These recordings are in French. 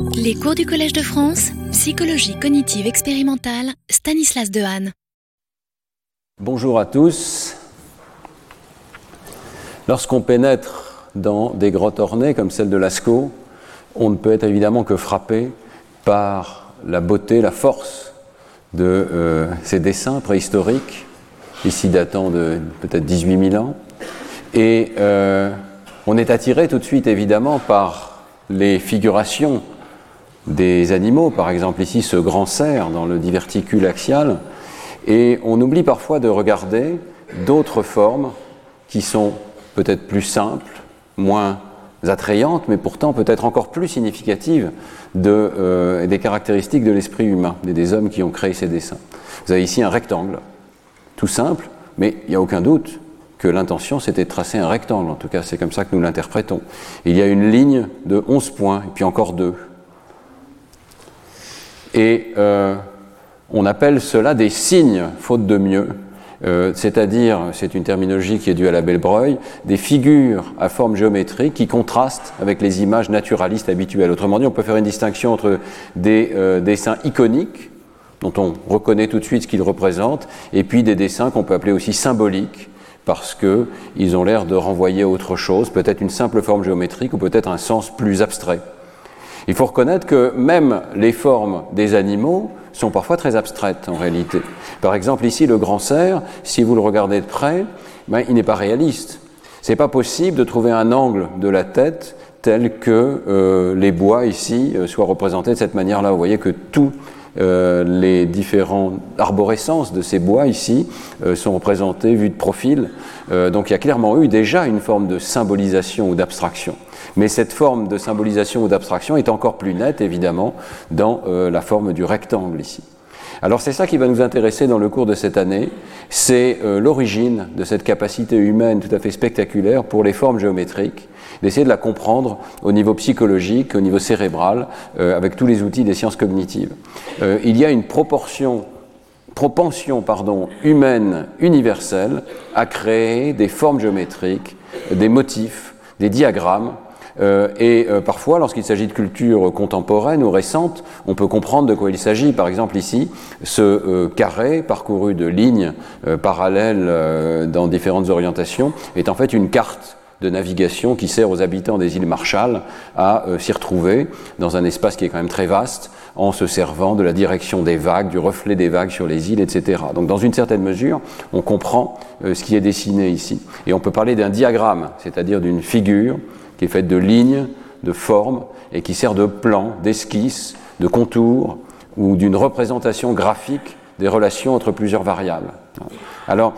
Les cours du Collège de France, psychologie cognitive expérimentale, Stanislas Dehaene. Bonjour à tous. Lorsqu'on pénètre dans des grottes ornées comme celle de Lascaux, on ne peut être évidemment que frappé par la beauté, la force de euh, ces dessins préhistoriques, ici datant de peut-être 18 000 ans. Et euh, on est attiré tout de suite évidemment par les figurations des animaux, par exemple ici ce grand cerf dans le diverticule axial, et on oublie parfois de regarder d'autres formes qui sont peut-être plus simples, moins attrayantes, mais pourtant peut-être encore plus significatives euh, des caractéristiques de l'esprit humain, des hommes qui ont créé ces dessins. Vous avez ici un rectangle, tout simple, mais il n'y a aucun doute que l'intention c'était de tracer un rectangle, en tout cas c'est comme ça que nous l'interprétons. Il y a une ligne de 11 points, et puis encore deux. Et euh, on appelle cela des signes, faute de mieux, euh, c'est-à-dire, c'est une terminologie qui est due à la Belle-Breuil, des figures à forme géométrique qui contrastent avec les images naturalistes habituelles. Autrement dit, on peut faire une distinction entre des euh, dessins iconiques, dont on reconnaît tout de suite ce qu'ils représentent, et puis des dessins qu'on peut appeler aussi symboliques, parce qu'ils ont l'air de renvoyer à autre chose, peut-être une simple forme géométrique ou peut-être un sens plus abstrait. Il faut reconnaître que même les formes des animaux sont parfois très abstraites en réalité. Par exemple, ici, le grand cerf, si vous le regardez de près, ben, il n'est pas réaliste. C'est pas possible de trouver un angle de la tête tel que euh, les bois ici euh, soient représentés de cette manière-là. Vous voyez que tous euh, les différentes arborescences de ces bois ici euh, sont représentés vus de profil. Euh, donc il y a clairement eu déjà une forme de symbolisation ou d'abstraction. Mais cette forme de symbolisation ou d'abstraction est encore plus nette, évidemment, dans la forme du rectangle ici. Alors c'est ça qui va nous intéresser dans le cours de cette année, c'est l'origine de cette capacité humaine tout à fait spectaculaire pour les formes géométriques, d'essayer de la comprendre au niveau psychologique, au niveau cérébral, avec tous les outils des sciences cognitives. il y a une proportion propension pardon, humaine universelle à créer des formes géométriques, des motifs, des diagrammes. Euh, et euh, parfois, lorsqu'il s'agit de culture contemporaine ou récente, on peut comprendre de quoi il s'agit. Par exemple, ici, ce euh, carré parcouru de lignes parallèles dans différentes orientations est en fait une carte de navigation qui sert aux habitants des îles Marshall à s'y retrouver dans un espace qui est quand même très vaste, en se servant de la direction des vagues, du reflet des vagues sur les îles, etc. Donc dans une certaine mesure, on comprend ce qui est dessiné ici. Et on peut parler d'un diagramme, c'est-à-dire d'une figure qui est faite de lignes, de formes, et qui sert de plan, d'esquisse, de contour, ou d'une représentation graphique des relations entre plusieurs variables. Alors,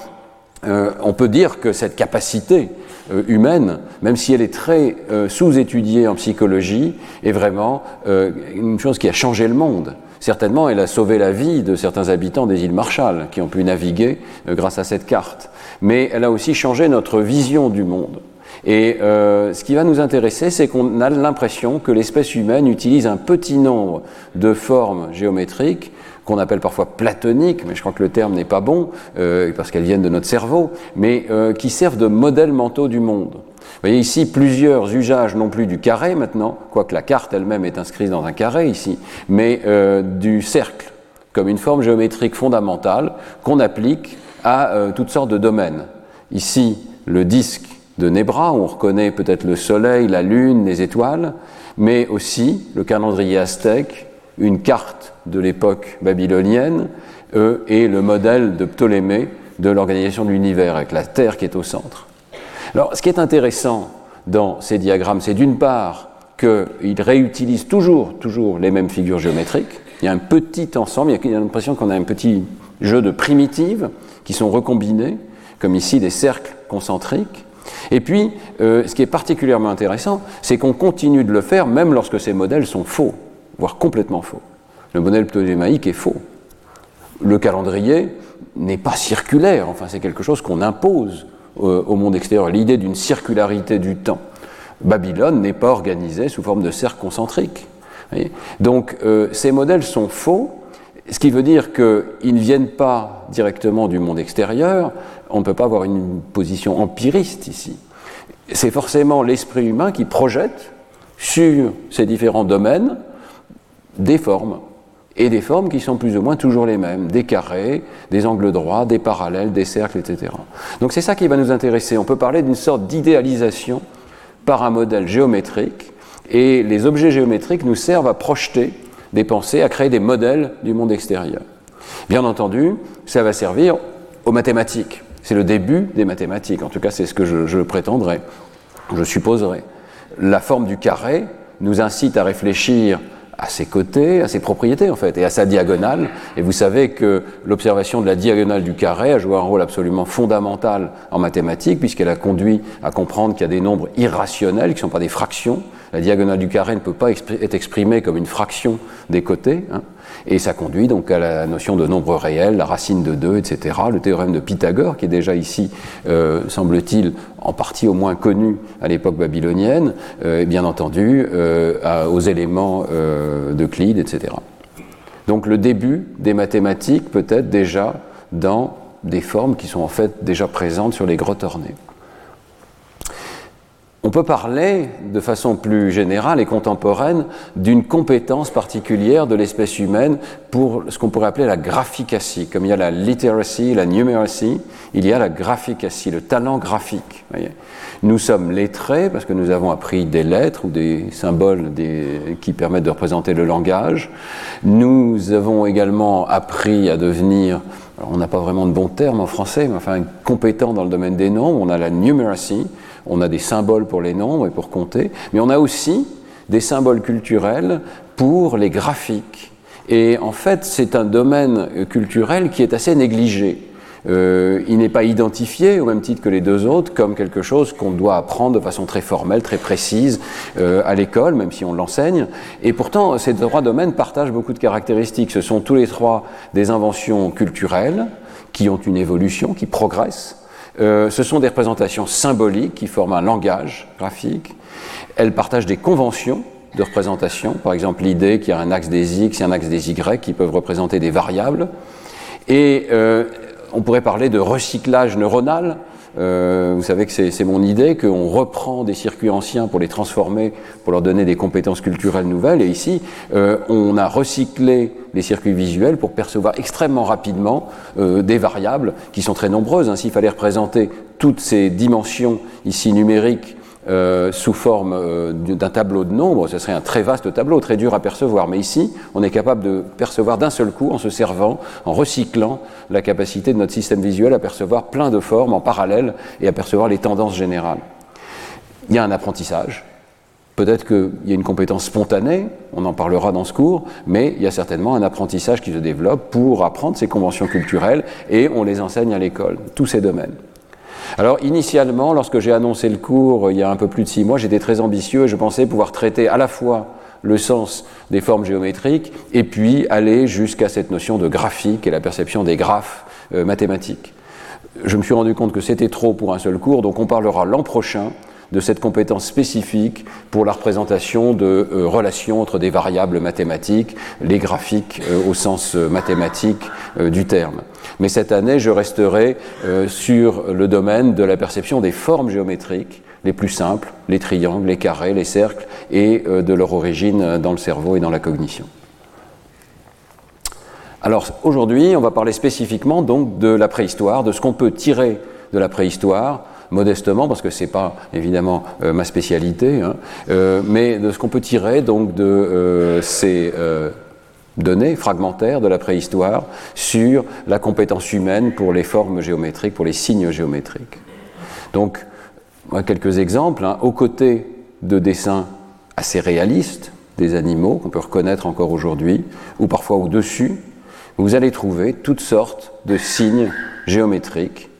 euh, on peut dire que cette capacité euh, humaine, même si elle est très euh, sous-étudiée en psychologie, est vraiment une chose qui a changé le monde. Certainement, elle a sauvé la vie de certains habitants des îles Marshall qui ont pu naviguer grâce à cette carte. Mais elle a aussi changé notre vision du monde. Et ce qui va nous intéresser, c'est qu'on a l'impression que l'espèce humaine utilise un petit nombre de formes géométriques qu'on appelle parfois platoniques, mais je crois que le terme n'est pas bon, euh, parce qu'elles viennent de notre cerveau, mais euh, qui servent de modèles mentaux du monde. Vous voyez ici plusieurs usages, non plus du carré maintenant, quoique la carte elle-même est inscrite dans un carré ici, mais euh, du cercle, comme une forme géométrique fondamentale qu'on applique à toutes sortes de domaines. Ici, le disque de Nebra, où on reconnaît peut-être le soleil, la lune, les étoiles, mais aussi le calendrier aztèque, une carte de l'époque babylonienne euh, et le modèle de Ptolémée de l'organisation de l'univers, avec la Terre qui est au centre. Alors, ce qui est intéressant dans ces diagrammes, c'est d'une part qu'ils réutilisent toujours, toujours les mêmes figures géométriques. Il y a un petit ensemble, il y a l'impression qu'on a un petit jeu de primitives qui sont recombinées, comme ici des cercles concentriques. Et puis, euh, ce qui est particulièrement intéressant, c'est qu'on continue de le faire même lorsque ces modèles sont faux voire complètement faux. Le modèle ptolémaïque est faux. Le calendrier n'est pas circulaire, enfin c'est quelque chose qu'on impose euh, au monde extérieur, l'idée d'une circularité du temps. Babylone n'est pas organisée sous forme de cercle concentrique. Donc euh, ces modèles sont faux, ce qui veut dire qu'ils ne viennent pas directement du monde extérieur, on ne peut pas avoir une position empiriste ici. C'est forcément l'esprit humain qui projette sur ces différents domaines des formes, et des formes qui sont plus ou moins toujours les mêmes, des carrés, des angles droits, des parallèles, des cercles, etc. Donc c'est ça qui va nous intéresser. On peut parler d'une sorte d'idéalisation par un modèle géométrique, et les objets géométriques nous servent à projeter des pensées, à créer des modèles du monde extérieur. Bien entendu, ça va servir aux mathématiques. C'est le début des mathématiques, en tout cas c'est ce que je, je prétendrai, je supposerai. La forme du carré nous incite à réfléchir à ses côtés, à ses propriétés en fait, et à sa diagonale. Et vous savez que l'observation de la diagonale du carré a joué un rôle absolument fondamental en mathématiques, puisqu'elle a conduit à comprendre qu'il y a des nombres irrationnels, qui ne sont pas des fractions. La diagonale du carré ne peut pas être exprimée comme une fraction des côtés. Hein. Et ça conduit donc à la notion de nombre réel, la racine de 2, etc. Le théorème de Pythagore, qui est déjà ici, euh, semble-t-il, en partie au moins connu à l'époque babylonienne, euh, et bien entendu euh, aux éléments d'Euclide, etc. Donc le début des mathématiques peut être déjà dans des formes qui sont en fait déjà présentes sur les grottes ornées. On peut parler de façon plus générale et contemporaine d'une compétence particulière de l'espèce humaine pour ce qu'on pourrait appeler la graphicacy. Comme il y a la literacy, la numeracy, il y a la graphicacy, le talent graphique. Nous sommes lettrés parce que nous avons appris des lettres ou des symboles qui permettent de représenter le langage. Nous avons également appris à devenir on n'a pas vraiment de bons termes en français, mais enfin compétent dans le domaine des nombres. On a la numeracy, on a des symboles pour les nombres et pour compter, mais on a aussi des symboles culturels pour les graphiques. Et en fait, c'est un domaine culturel qui est assez négligé. Euh, il n'est pas identifié, au même titre que les deux autres, comme quelque chose qu'on doit apprendre de façon très formelle, très précise euh, à l'école, même si on l'enseigne. Et pourtant, ces trois domaines partagent beaucoup de caractéristiques. Ce sont tous les trois des inventions culturelles qui ont une évolution, qui progressent, euh, ce sont des représentations symboliques qui forment un langage graphique. Elles partagent des conventions de représentation, par exemple l'idée qu'il y a un axe des x et un axe des y qui peuvent représenter des variables. Et on pourrait parler de recyclage neuronal, euh, vous savez que c'est mon idée, qu'on reprend des circuits anciens pour les transformer, pour leur donner des compétences culturelles nouvelles. Et ici, euh, on a recyclé les circuits visuels pour percevoir extrêmement rapidement euh, des variables qui sont très nombreuses. S'il fallait représenter toutes ces dimensions ici numériques euh, sous forme euh, d'un tableau de nombres, ce serait un très vaste tableau, très dur à percevoir. Mais ici, on est capable de percevoir d'un seul coup en se servant, en recyclant la capacité de notre système visuel à percevoir plein de formes en parallèle et à percevoir les tendances générales. Il y a un apprentissage. Peut-être qu'il y a une compétence spontanée, on en parlera dans ce cours, mais il y a certainement un apprentissage qui se développe pour apprendre ces conventions culturelles et on les enseigne à l'école, tous ces domaines. Alors initialement, lorsque j'ai annoncé le cours il y a un peu plus de six mois, j'étais très ambitieux et je pensais pouvoir traiter à la fois le sens des formes géométriques et puis aller jusqu'à cette notion de graphique et la perception des graphes euh, mathématiques. Je me suis rendu compte que c'était trop pour un seul cours, donc on parlera l'an prochain de cette compétence spécifique pour la représentation de euh, relations entre des variables mathématiques, les graphiques euh, au sens mathématique du terme. Mais cette année, je resterai euh, sur le domaine de la perception des formes géométriques les plus simples, les triangles, les carrés, les cercles, et euh, de leur origine dans le cerveau et dans la cognition. Alors aujourd'hui, on va parler spécifiquement donc de la préhistoire, de ce qu'on peut tirer de la préhistoire, modestement, parce que ce n'est pas évidemment euh, ma spécialité, hein, mais de ce qu'on peut tirer donc de ces données fragmentaires de la préhistoire sur la compétence humaine pour les formes géométriques, pour les signes géométriques. Donc, quelques exemples. Hein. Aux côtés de dessins assez réalistes des animaux qu'on peut reconnaître encore aujourd'hui, ou parfois au-dessus, vous allez trouver toutes sortes de signes géométriques.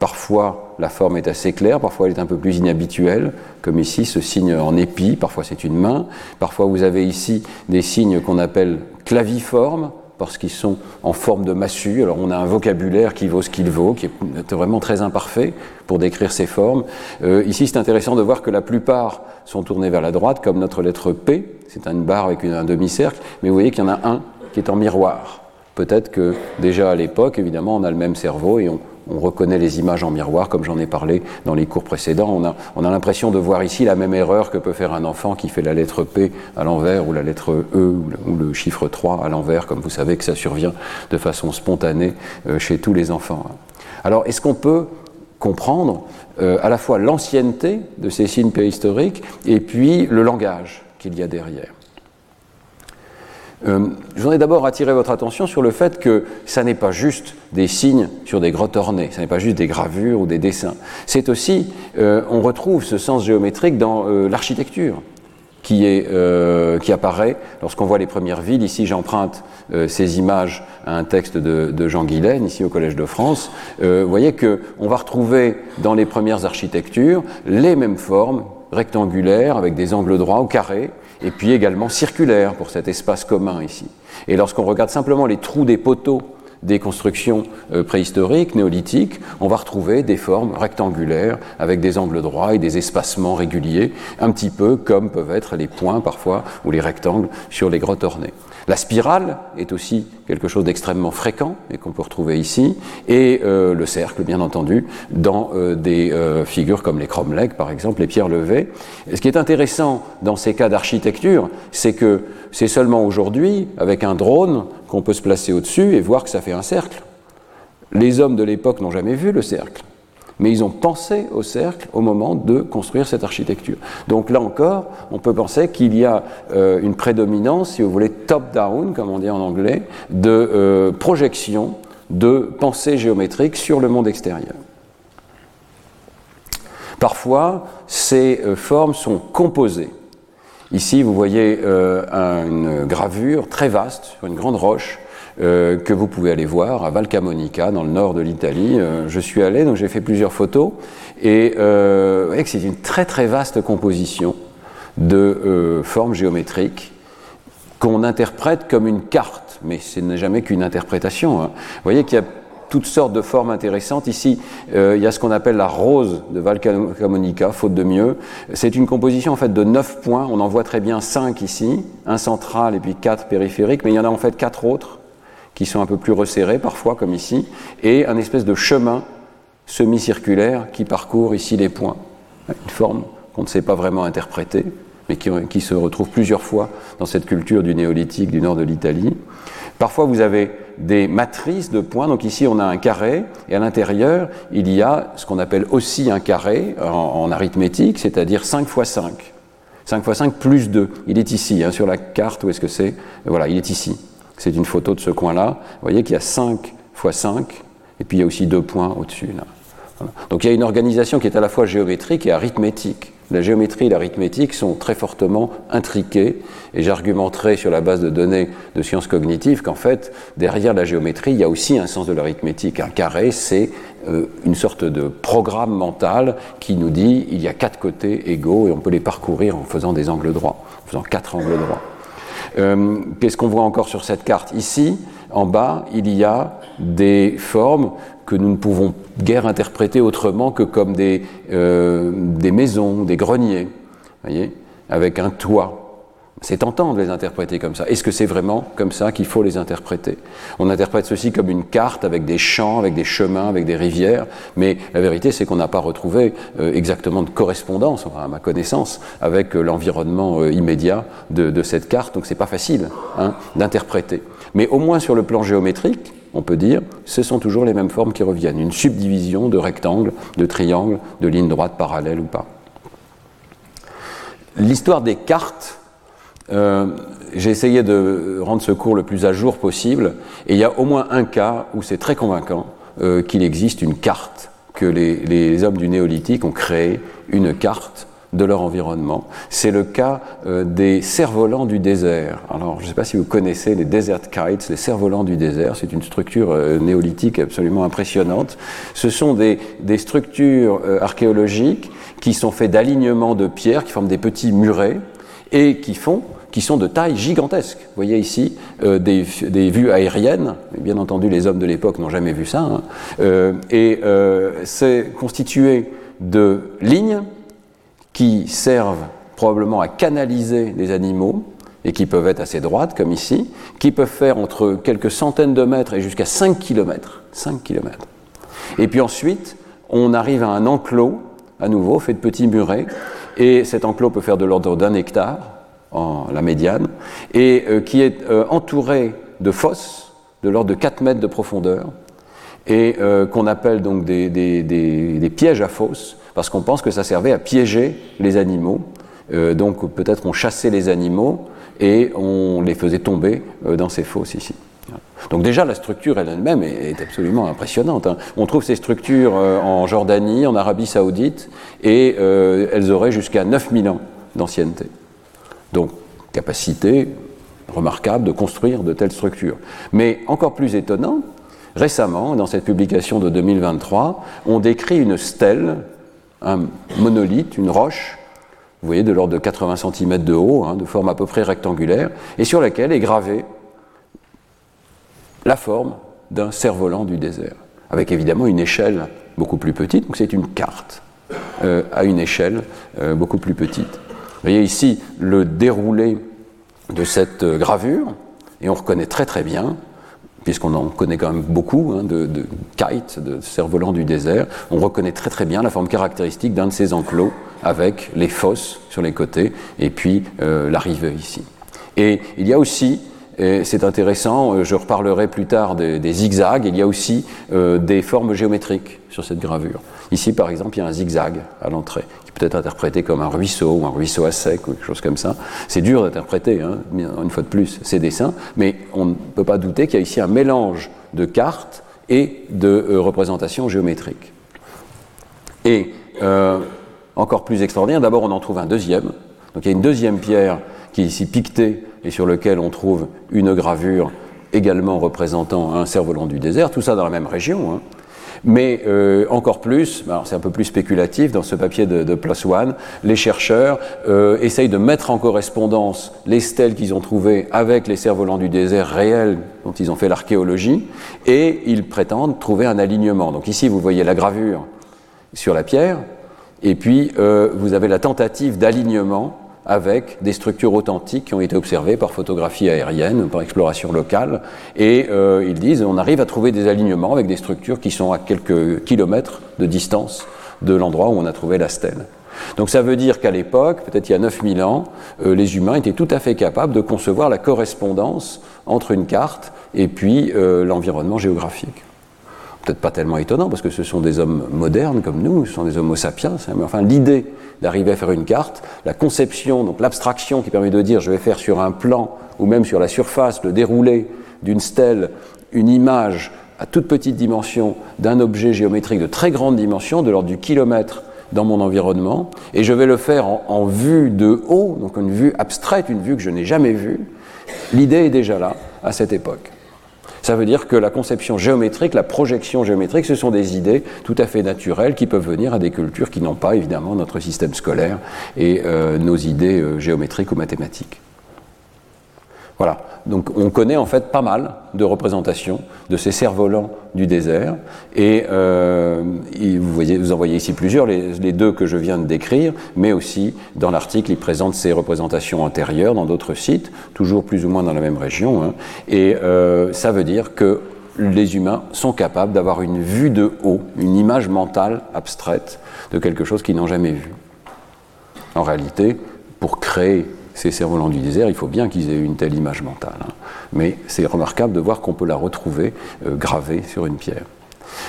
Parfois, la forme est assez claire, parfois elle est un peu plus inhabituelle, comme ici ce signe en épi, parfois c'est une main, parfois vous avez ici des signes qu'on appelle claviformes, parce qu'ils sont en forme de massue. Alors on a un vocabulaire qui vaut ce qu'il vaut, qui est vraiment très imparfait pour décrire ces formes. Euh, ici c'est intéressant de voir que la plupart sont tournés vers la droite, comme notre lettre P, c'est une barre avec un demi-cercle, mais vous voyez qu'il y en a un qui est en miroir. Peut-être que déjà à l'époque, évidemment, on a le même cerveau et on, on reconnaît les images en miroir, comme j'en ai parlé dans les cours précédents. On a, on a l'impression de voir ici la même erreur que peut faire un enfant qui fait la lettre P à l'envers ou la lettre E ou le, chiffre 3 à l'envers, comme vous savez que ça survient de façon spontanée euh, chez tous les enfants. Alors, est-ce qu'on peut comprendre euh, à la fois l'ancienneté de ces signes préhistoriques et puis le langage qu'il y a derrière? Euh, je voudrais d'abord attirer votre attention sur le fait que ça n'est pas juste des signes sur des grottes ornées, ça n'est pas juste des gravures ou des dessins. C'est aussi, euh, on retrouve ce sens géométrique dans euh, l'architecture qui, apparaît lorsqu'on voit les premières villes. Ici, j'emprunte ces images à un texte de, de, Jean Guilaine, ici au Collège de France. vous voyez qu'on va retrouver dans les premières architectures les mêmes formes rectangulaires avec des angles droits ou carrés, et puis également circulaire pour cet espace commun ici. Et lorsqu'on regarde simplement les trous des poteaux des constructions euh, préhistoriques, néolithiques, on va retrouver des formes rectangulaires avec des angles droits et des espacements réguliers, un petit peu comme peuvent être les points parfois ou les rectangles sur les grottes ornées. La spirale est aussi quelque chose d'extrêmement fréquent et qu'on peut retrouver ici, et euh, le cercle, bien entendu, dans euh, des euh, figures comme les cromlechs, par exemple, les pierres levées. ce qui est intéressant dans ces cas d'architecture, c'est que c'est seulement aujourd'hui, avec un drone, qu'on peut se placer au-dessus et voir que ça fait un cercle. Les hommes de l'époque n'ont jamais vu le cercle mais ils ont pensé au cercle au moment de construire cette architecture. Donc là encore, on peut penser qu'il y a euh, une prédominance, si vous voulez, top-down, comme on dit en anglais, de euh, projection de pensée géométrique sur le monde extérieur. Parfois, ces euh, formes sont composées. Ici, vous voyez une gravure très vaste sur une grande roche euh, que vous pouvez aller voir à Valcamonica, dans le nord de l'Italie. Euh, je suis allé, donc j'ai fait plusieurs photos, et euh, vous voyez que c'est une très très vaste composition de formes géométriques qu'on interprète comme une carte, mais ce n'est jamais qu'une interprétation. Hein. Vous voyez qu'il y a toutes sortes de formes intéressantes. Ici, il y a ce qu'on appelle la rose de Valcamonica, faute de mieux. C'est une composition en fait de neuf points. On en voit très bien cinq ici, un central et puis quatre périphériques, mais il y en a en fait quatre autres qui sont un peu plus resserrés parfois, comme ici, et un espèce de chemin semi-circulaire qui parcourt ici les points. Une forme qu'on ne sait pas vraiment interpréter, mais qui, se retrouve plusieurs fois dans cette culture du néolithique du nord de l'Italie. Parfois, vous avez des matrices de points. Donc ici, on a un carré, et à l'intérieur, il y a ce qu'on appelle aussi un carré en, arithmétique, c'est-à-dire 5 fois 5. 5 fois 5 plus 2. Il est ici, hein, sur la carte, où est-ce que c'est? Voilà, il est ici. C'est une photo de ce coin-là. Vous voyez qu'il y a 5 fois 5, et puis il y a aussi deux points au-dessus. Donc il y a une organisation qui est à la fois géométrique et arithmétique. La géométrie et l'arithmétique sont très fortement intriquées, et j'argumenterai sur la base de données de sciences cognitives qu'en fait, derrière la géométrie, il y a aussi un sens de l'arithmétique. Un carré, c'est euh, une sorte de programme mental qui nous dit il y a quatre côtés égaux et on peut les parcourir en faisant des angles droits, en faisant quatre angles droits. Euh, qu'est-ce qu'on voit encore sur cette carte Ici, en bas, il y a des formes que nous ne pouvons guère interpréter autrement que comme des, euh, maisons, des greniers, voyez, avec un toit. C'est tentant de les interpréter comme ça. Est-ce que c'est vraiment comme ça qu'il faut les interpréter? On interprète ceci comme une carte avec des champs, avec des chemins, avec des rivières, mais la vérité c'est qu'on n'a pas retrouvé euh, exactement de correspondance, à ma connaissance, avec euh, l'environnement euh, immédiat de, cette carte, donc c'est pas facile hein, d'interpréter. Mais au moins sur le plan géométrique, on peut dire, ce sont toujours les mêmes formes qui reviennent, une subdivision de rectangles, de triangles, de lignes droites parallèles ou pas. L'histoire des cartes euh, j'ai essayé de rendre ce cours le plus à jour possible, et il y a au moins un cas où c'est très convaincant euh, qu'il existe une carte, que les, hommes du néolithique ont créé une carte de leur environnement. C'est le cas euh, des cerfs-volants du désert. Alors, je ne sais pas si vous connaissez les desert kites, les cerfs-volants du désert. C'est une structure néolithique absolument impressionnante. Ce sont des, des structures archéologiques qui sont faites d'alignements de pierres, qui forment des petits murets et qui font qui sont de taille gigantesque. Vous voyez ici euh, des, vues aériennes, bien entendu les hommes de l'époque n'ont jamais vu ça, hein. euh, et euh, c'est constitué de lignes qui servent probablement à canaliser les animaux et qui peuvent être assez droites comme ici, qui peuvent faire entre quelques centaines de mètres et jusqu'à 5 km. 5 km. Et puis ensuite, on arrive à un enclos, à nouveau, fait de petits murets, et cet enclos peut faire de l'ordre d'un hectare, en la médiane, et euh, qui est euh, entouré de fosses de l'ordre de 4 mètres de profondeur, et euh, qu'on appelle donc des, des, pièges à fosses, parce qu'on pense que ça servait à piéger les animaux. donc peut-être on chassait les animaux et on les faisait tomber dans ces fosses ici. Donc déjà, la structure elle-même est, absolument impressionnante. Hein. On trouve ces structures euh, en Jordanie, en Arabie saoudite, et euh, elles auraient jusqu'à 9000 ans d'ancienneté. Donc, capacité remarquable de construire de telles structures. Mais encore plus étonnant, récemment, dans cette publication de 2023, on décrit une stèle, un monolithe, une roche, vous voyez, de l'ordre de 80 cm de haut, hein, de forme à peu près rectangulaire, et sur laquelle est gravé la forme d'un cerf-volant du désert, avec évidemment une échelle beaucoup plus petite, donc c'est une carte euh, à une échelle euh, beaucoup plus petite. Vous voyez ici le déroulé de cette euh, gravure, et on reconnaît très très bien, puisqu'on en connaît quand même beaucoup, hein, de, kites, de cerfs-volants du désert, on reconnaît très très bien la forme caractéristique d'un de ces enclos, avec les fosses sur les côtés, et puis l'arrivée ici. Et il y a aussi c'est intéressant, euh, je reparlerai plus tard des, zigzags, il y a aussi euh, des formes géométriques sur cette gravure. Ici, par exemple, il y a un zigzag à l'entrée, qui peut être interprété comme un ruisseau ou un ruisseau à sec ou quelque chose comme ça. C'est dur d'interpréter, hein, une fois de plus, ces dessins, mais on ne peut pas douter qu'il y a ici un mélange de cartes et de euh, représentations géométriques. Et encore plus extraordinaire, d'abord on en trouve un deuxième. Donc il y a une deuxième pierre qui est ici piquetée et sur lequel on trouve une gravure également représentant un cerf-volant du désert, tout ça dans la même région. Hein. Mais euh, encore plus, c'est un peu plus spéculatif dans ce papier de, de Plus One, les chercheurs euh, essayent de mettre en correspondance les stèles qu'ils ont trouvées avec les cerfs-volants du désert réels dont ils ont fait l'archéologie, et ils prétendent trouver un alignement. Donc ici, vous voyez la gravure sur la pierre, et puis euh, vous avez la tentative d'alignement avec des structures authentiques qui ont été observées par photographie aérienne, par exploration locale. Et euh, ils disent on arrive à trouver des alignements avec des structures qui sont à quelques kilomètres de distance de l'endroit où on a trouvé la stèle. Donc ça veut dire qu'à l'époque, peut-être il y a 9000 ans, euh, les humains étaient tout à fait capables de concevoir la correspondance entre une carte et puis euh, l'environnement géographique peut-être pas tellement étonnant parce que ce sont des hommes modernes comme nous, ce sont des homo sapiens, hein, mais enfin l'idée d'arriver à faire une carte, la conception, donc l'abstraction qui permet de dire je vais faire sur un plan ou même sur la surface le déroulé d'une stèle une image à toute petite dimension d'un objet géométrique de très grande dimension, de l'ordre du kilomètre dans mon environnement, et je vais le faire en, en vue de haut, donc une vue abstraite, une vue que je n'ai jamais vue. L'idée est déjà là à cette époque. Ça veut dire que la conception géométrique, la projection géométrique, ce sont des idées tout à fait naturelles qui peuvent venir à des cultures qui n'ont pas évidemment notre système scolaire et euh, nos idées euh, géométriques ou mathématiques. Voilà, donc on connaît en fait pas mal de représentations de ces cerfs-volants du désert, et, euh, vous, en voyez ici plusieurs, les, deux que je viens de décrire, mais aussi dans l'article, il présente ces représentations antérieures dans d'autres sites, toujours plus ou moins dans la même région, hein. et euh, ça veut dire que les humains sont capables d'avoir une vue de haut, une image mentale abstraite de quelque chose qu'ils n'ont jamais vu. En réalité, pour créer ces cerfs-volants du désert, il faut bien qu'ils aient une telle image mentale. Hein. Mais c'est remarquable de voir qu'on peut la retrouver euh, gravée sur une pierre.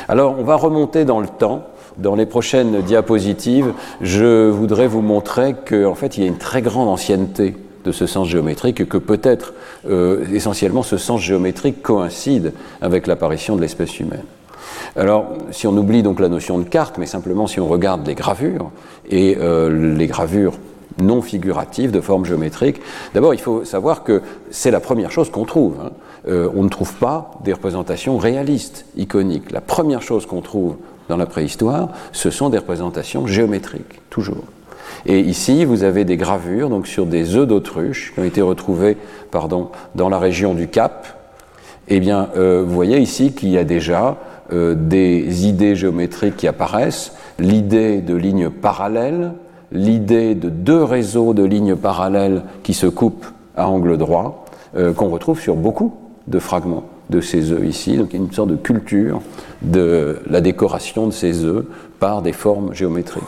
Alors, on va remonter dans le temps. Dans les prochaines diapositives, je voudrais vous montrer qu'en fait, il y a une très grande ancienneté de ce sens géométrique et que peut-être euh, essentiellement ce sens géométrique coïncide avec l'apparition de l'espèce humaine. Alors, si on oublie donc la notion de carte, mais simplement si on regarde les gravures, et euh, les gravures non figurative, de forme géométrique. D'abord, il faut savoir que c'est la première chose qu'on trouve. Hein. Euh, on ne trouve pas des représentations réalistes, iconiques. La première chose qu'on trouve dans la préhistoire, ce sont des représentations géométriques, toujours. Et ici, vous avez des gravures donc sur des œufs d'autruche qui ont été retrouvés pardon, dans la région du Cap. Eh bien, euh, vous voyez ici qu'il y a déjà euh, des idées géométriques qui apparaissent, l'idée de lignes parallèles, l'idée de deux réseaux de lignes parallèles qui se coupent à angle droit, euh, qu'on retrouve sur beaucoup de fragments de ces œufs ici. Donc il y a une sorte de culture de la décoration de ces œufs par des formes géométriques.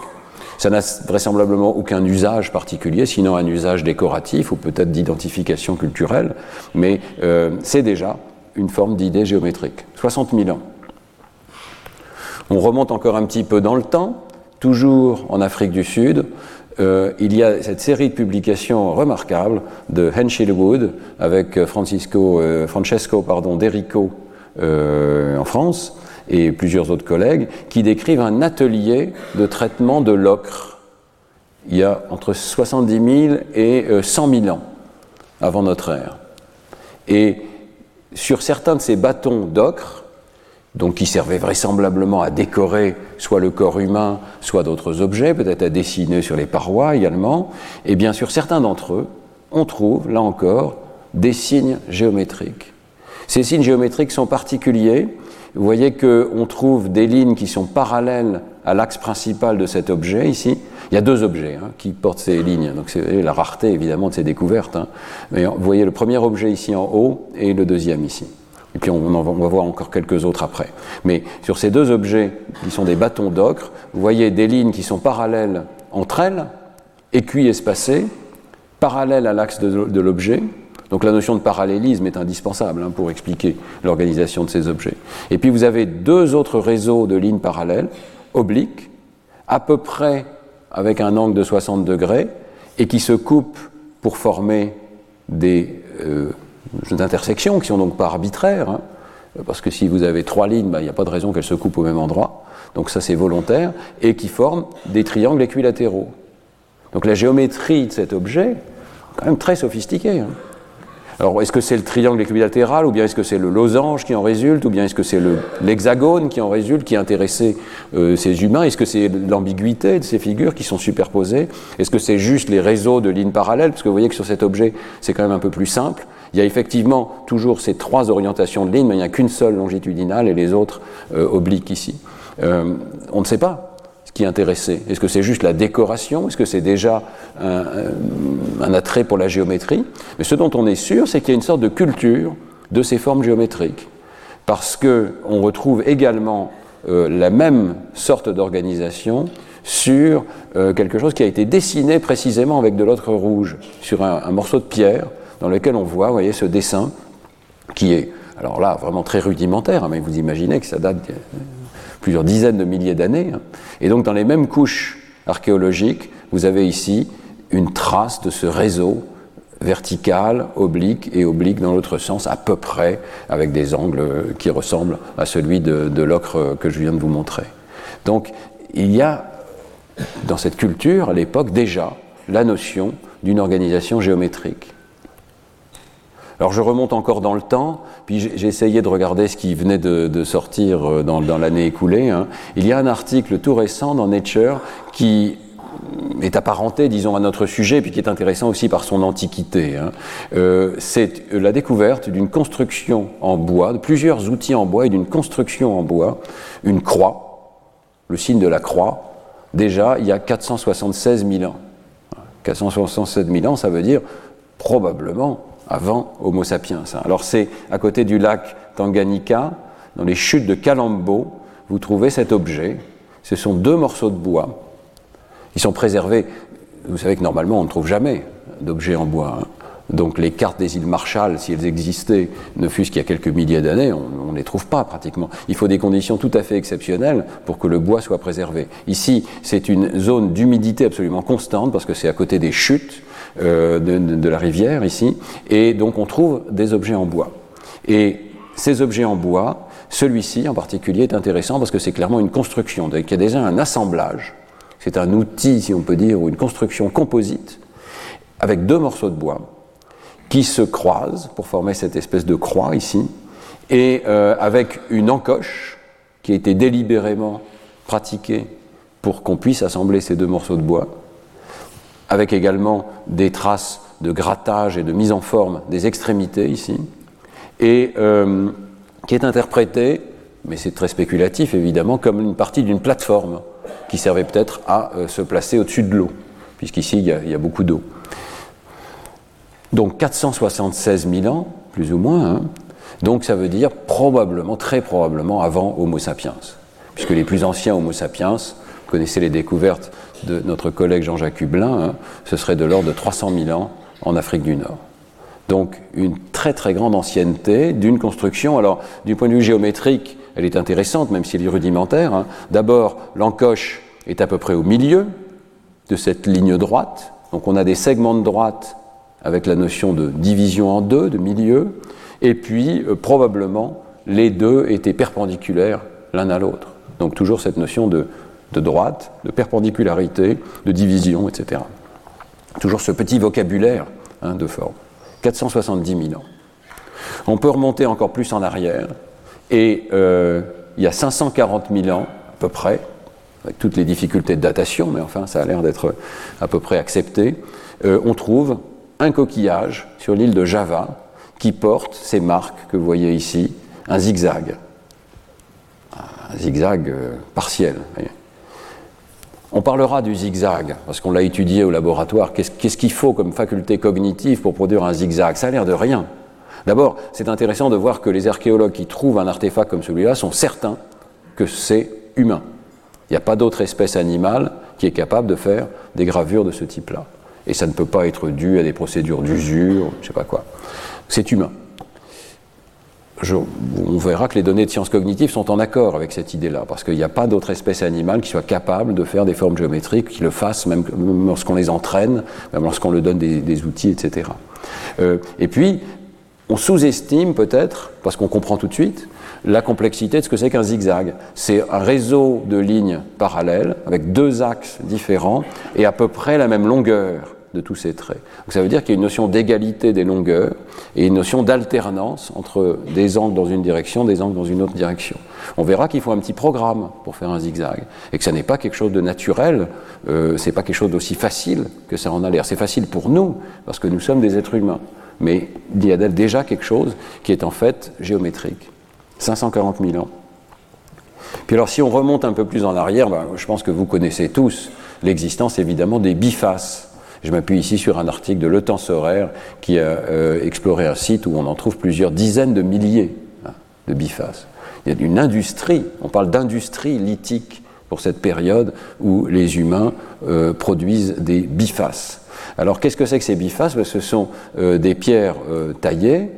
Ça n'a vraisemblablement aucun usage particulier, sinon un usage décoratif ou peut-être d'identification culturelle, mais euh, c'est déjà une forme d'idée géométrique. 60 000 ans. On remonte encore un petit peu dans le temps, toujours en Afrique du Sud. Euh, il y a cette série de publications remarquables de Henschel Wood avec Francisco, euh, Francesco pardon, Derico en France, et plusieurs autres collègues, qui décrivent un atelier de traitement de l'ocre. Il y a entre 70 000 et 100 euh, 000 ans avant notre ère. Et sur certains de ces bâtons d'ocre, donc qui servaient vraisemblablement à décorer soit le corps humain, soit d'autres objets, peut-être à dessiner sur les parois également, et bien sur certains d'entre eux, on trouve, là encore, des signes géométriques. Ces signes géométriques sont particuliers vous voyez qu'on trouve des lignes qui sont parallèles à l'axe principal de cet objet ici. Il y a deux objets hein, qui portent ces lignes, donc c'est la rareté évidemment de ces découvertes. Hein. Mais vous voyez le premier objet ici en haut et le deuxième ici. Et puis on, va, voir encore quelques autres après. Mais sur ces deux objets qui sont des bâtons d'ocre, vous voyez des lignes qui sont parallèles entre elles, écuits espacés, parallèles à l'axe de, de l'objet, donc la notion de parallélisme est indispensable hein, pour expliquer l'organisation de ces objets. Et puis vous avez deux autres réseaux de lignes parallèles, obliques, à peu près avec un angle de 60 degrés, et qui se coupent pour former des euh, intersections qui sont donc pas arbitraires, hein, parce que si vous avez trois lignes, ben, il n'y a pas de raison qu'elles se coupent au même endroit, donc ça c'est volontaire, et qui forment des triangles équilatéraux. Donc la géométrie de cet objet est quand même très sophistiquée. Hein. Alors, est-ce que c'est le triangle équilatéral, ou bien est-ce que c'est le losange qui en résulte, ou bien est-ce que c'est l'hexagone qui en résulte, qui intéressait euh, ces humains? Est-ce que c'est l'ambiguïté de ces figures qui sont superposées? Est-ce que c'est juste les réseaux de lignes parallèles? Parce que vous voyez que sur cet objet, c'est quand même un peu plus simple. Il y a effectivement toujours ces trois orientations de lignes, mais il n'y a qu'une seule longitudinale et les autres euh, obliques ici. Euh, on ne sait pas qui intéressait Est-ce que c'est juste la décoration? Est-ce que c'est déjà un, attrait pour la géométrie? Mais ce dont on est sûr, c'est qu'il y a une sorte de culture de ces formes géométriques. Parce qu'on retrouve également euh, la même sorte d'organisation sur euh, quelque chose qui a été dessiné précisément avec de l'autre rouge, sur un, morceau de pierre dans lequel on voit, voyez, ce dessin qui est, alors là, vraiment très rudimentaire, hein, mais vous imaginez que ça date plusieurs dizaines de milliers d'années. Hein. Et donc dans les mêmes couches archéologiques, vous avez ici une trace de ce réseau vertical, oblique et oblique dans l'autre sens, à peu près, avec des angles qui ressemblent à celui de, de l'ocre que je viens de vous montrer. Donc il y a dans cette culture, à l'époque, déjà la notion d'une organisation géométrique. Alors je remonte encore dans le temps, puis j'ai essayé de regarder ce qui venait de, sortir euh, dans, l'année écoulée. Hein. Il y a un article tout récent dans Nature qui est apparenté, disons, à notre sujet, puis qui est intéressant aussi par son antiquité. Hein. Euh, c'est la découverte d'une construction en bois, de plusieurs outils en bois et d'une construction en bois, une croix, le signe de la croix, déjà il y a 476 000 ans. 476 000 ans, ça veut dire probablement avant Homo sapiens. Alors c'est à côté du lac Tanganyika, dans les chutes de Kalambo, vous trouvez cet objet. Ce sont deux morceaux de bois. Ils sont préservés. Vous savez que normalement on ne trouve jamais d'objets en bois. Hein. Donc les cartes des îles Marshall, si elles existaient, ne fût-ce qu'il y a quelques milliers d'années, on ne les trouve pas pratiquement. Il faut des conditions tout à fait exceptionnelles pour que le bois soit préservé. Ici, c'est une zone d'humidité absolument constante parce que c'est à côté des chutes euh, de, la rivière ici, et donc on trouve des objets en bois. Et ces objets en bois, celui-ci en particulier est intéressant parce que c'est clairement une construction, il y a déjà un assemblage, c'est un outil, si on peut dire, ou une construction composite, avec deux morceaux de bois qui se croisent pour former cette espèce de croix ici, et euh, avec une encoche qui a été délibérément pratiquée pour qu'on puisse assembler ces deux morceaux de bois, avec également des traces de grattage et de mise en forme des extrémités ici, et euh, qui est interprété, mais c'est très spéculatif évidemment, comme une partie d'une plateforme qui servait peut-être à euh, se placer au-dessus de l'eau, puisqu'ici il, il, y a beaucoup d'eau. Donc 476 000 ans, plus ou moins, hein, Donc ça veut dire probablement, très probablement avant Homo sapiens, puisque les plus anciens Homo sapiens, vous connaissez les découvertes de notre collègue Jean-Jacques Hublin, hein, ce serait de l'ordre de 300 000 ans en Afrique du Nord. Donc une très très grande ancienneté d'une construction. Alors du point de vue géométrique, elle est intéressante, même si elle est rudimentaire. Hein. D'abord, l'encoche est à peu près au milieu de cette ligne droite. Donc on a des segments de droite avec la notion de division en deux, de milieu. Et puis euh, probablement les deux étaient perpendiculaires l'un à l'autre. Donc toujours cette notion de, de droite, de perpendicularité, de division, etc. Toujours ce petit vocabulaire hein, de forme. 470 000 ans. On peut remonter encore plus en arrière, et euh, il y a 540 000 ans, à peu près, avec toutes les difficultés de datation, mais enfin ça a l'air d'être à peu près accepté, euh, on trouve un coquillage sur l'île de Java qui porte ces marques que vous voyez ici, un zigzag. Un zigzag euh, partiel. On parlera du zigzag, parce qu'on l'a étudié au laboratoire. Qu'est-ce qu'il faut comme faculté cognitive pour produire un zigzag? Ça a l'air de rien. D'abord, c'est intéressant de voir que les archéologues qui trouvent un artefact comme celui-là sont certains que c'est humain. Il n'y a pas d'autre espèce animale qui est capable de faire des gravures de ce type-là. Et ça ne peut pas être dû à des procédures d'usure, je ne sais pas quoi. C'est humain on verra que les données de sciences cognitives sont en accord avec cette idée-là, parce qu'il n'y a pas d'autre espèce animale qui soit capable de faire des formes géométriques, qui le fasse même, lorsqu'on les entraîne, même lorsqu'on leur donne des, outils, etc. Euh, et puis, on sous-estime peut-être, parce qu'on comprend tout de suite, la complexité de ce que c'est qu'un zigzag. C'est un réseau de lignes parallèles avec deux axes différents et à peu près la même longueur de tous ces traits. Donc ça veut dire qu'il y a une notion d'égalité des longueurs et une notion d'alternance entre des angles dans une direction, des angles dans une autre direction. On verra qu'il faut un petit programme pour faire un zigzag et que ça n'est pas quelque chose de naturel, euh, c'est pas quelque chose d'aussi facile que ça en a l'air. C'est facile pour nous parce que nous sommes des êtres humains, mais il y a déjà quelque chose qui est en fait géométrique. 540 000 ans. Puis alors si on remonte un peu plus en arrière, ben, je pense que vous connaissez tous l'existence évidemment des bifaces je m'appuie ici sur un article de Le Temps Soraire qui a euh, exploré un site où on en trouve plusieurs dizaines de milliers hein, de bifaces. Il y a une industrie, on parle d'industrie lithique pour cette période où les humains euh, produisent des bifaces. Alors qu'est-ce que c'est que ces bifaces? Ben, Ce sont euh, des pierres taillées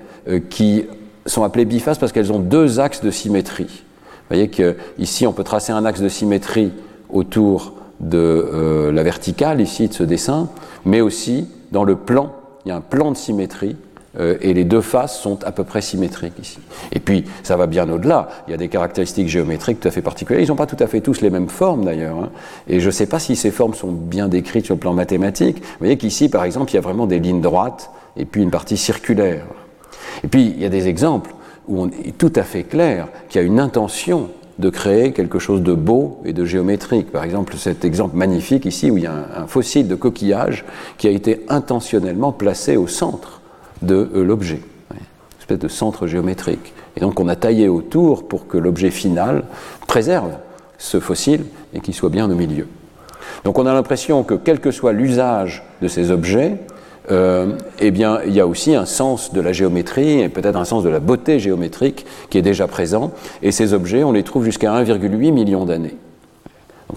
qui sont appelées bifaces parce qu'elles ont deux axes de symétrie. Vous voyez qu'ici on peut tracer un axe de symétrie autour de la verticale ici de ce dessin, mais aussi dans le plan, il y a un plan de symétrie euh, et les deux faces sont à peu près symétriques ici. Et puis, ça va bien au-delà. Il y a des caractéristiques géométriques tout à fait particulières. Ils n'ont pas tout à fait tous les mêmes formes d'ailleurs. Hein. Et je ne sais pas si ces formes sont bien décrites sur le plan mathématique. Vous voyez qu'ici, par exemple, il y a vraiment des lignes droites et puis une partie circulaire. Et puis, il y a des exemples où on est tout à fait clair qu'il y a une intention de créer quelque chose de beau et de géométrique. Par exemple, cet exemple magnifique ici où il y a un, fossile de coquillage qui a été intentionnellement placé au centre de euh, l'objet, une espèce de centre géométrique. Et donc on a taillé autour pour que l'objet final préserve ce fossile et qu'il soit bien au milieu. Donc on a l'impression que quel que soit l'usage de ces objets, euh, eh bien, il y a aussi un sens de la géométrie et peut-être un sens de la beauté géométrique qui est déjà présent. Et ces objets, on les trouve jusqu'à 1,8 million d'années.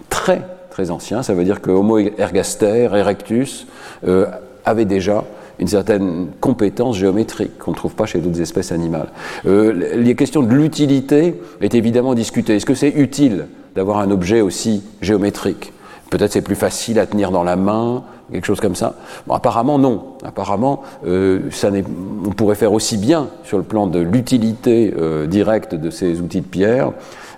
Très, très anciens. Ça veut dire que Homo ergaster, erectus, euh, avait déjà une certaine compétence géométrique qu'on ne trouve pas chez d'autres espèces animales. Euh, les questions de l'utilité est évidemment discutées. Est-ce que c'est utile d'avoir un objet aussi géométrique? Peut-être c'est plus facile à tenir dans la main, quelque chose comme ça. Apparemment non. Apparemment, euh, on pourrait faire aussi bien sur le plan de l'utilité euh, directe de ces outils de pierre.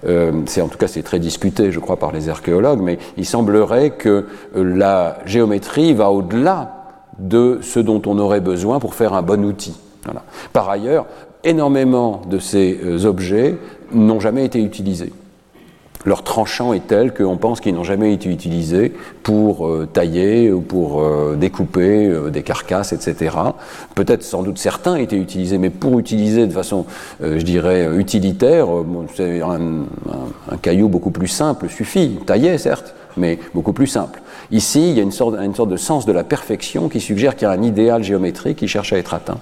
Euh, c'est en tout cas c'est très discuté, je crois, par les archéologues, mais il semblerait que la géométrie va au-delà de ce dont on aurait besoin pour faire un bon outil. Par ailleurs, énormément de ces objets n'ont jamais été utilisés leur tranchant est tel qu'on pense qu'ils n'ont jamais été utilisés pour euh, tailler ou pour euh, découper euh, des carcasses, etc. Peut-être sans doute certains étaient utilisés, mais pour utiliser de façon, je dirais, utilitaire, un, caillou beaucoup plus simple suffit, taillé certes, mais beaucoup plus simple. Ici, il y a une sorte, une sorte de sens de la perfection qui suggère qu'il y a un idéal géométrique qui cherche à être atteint.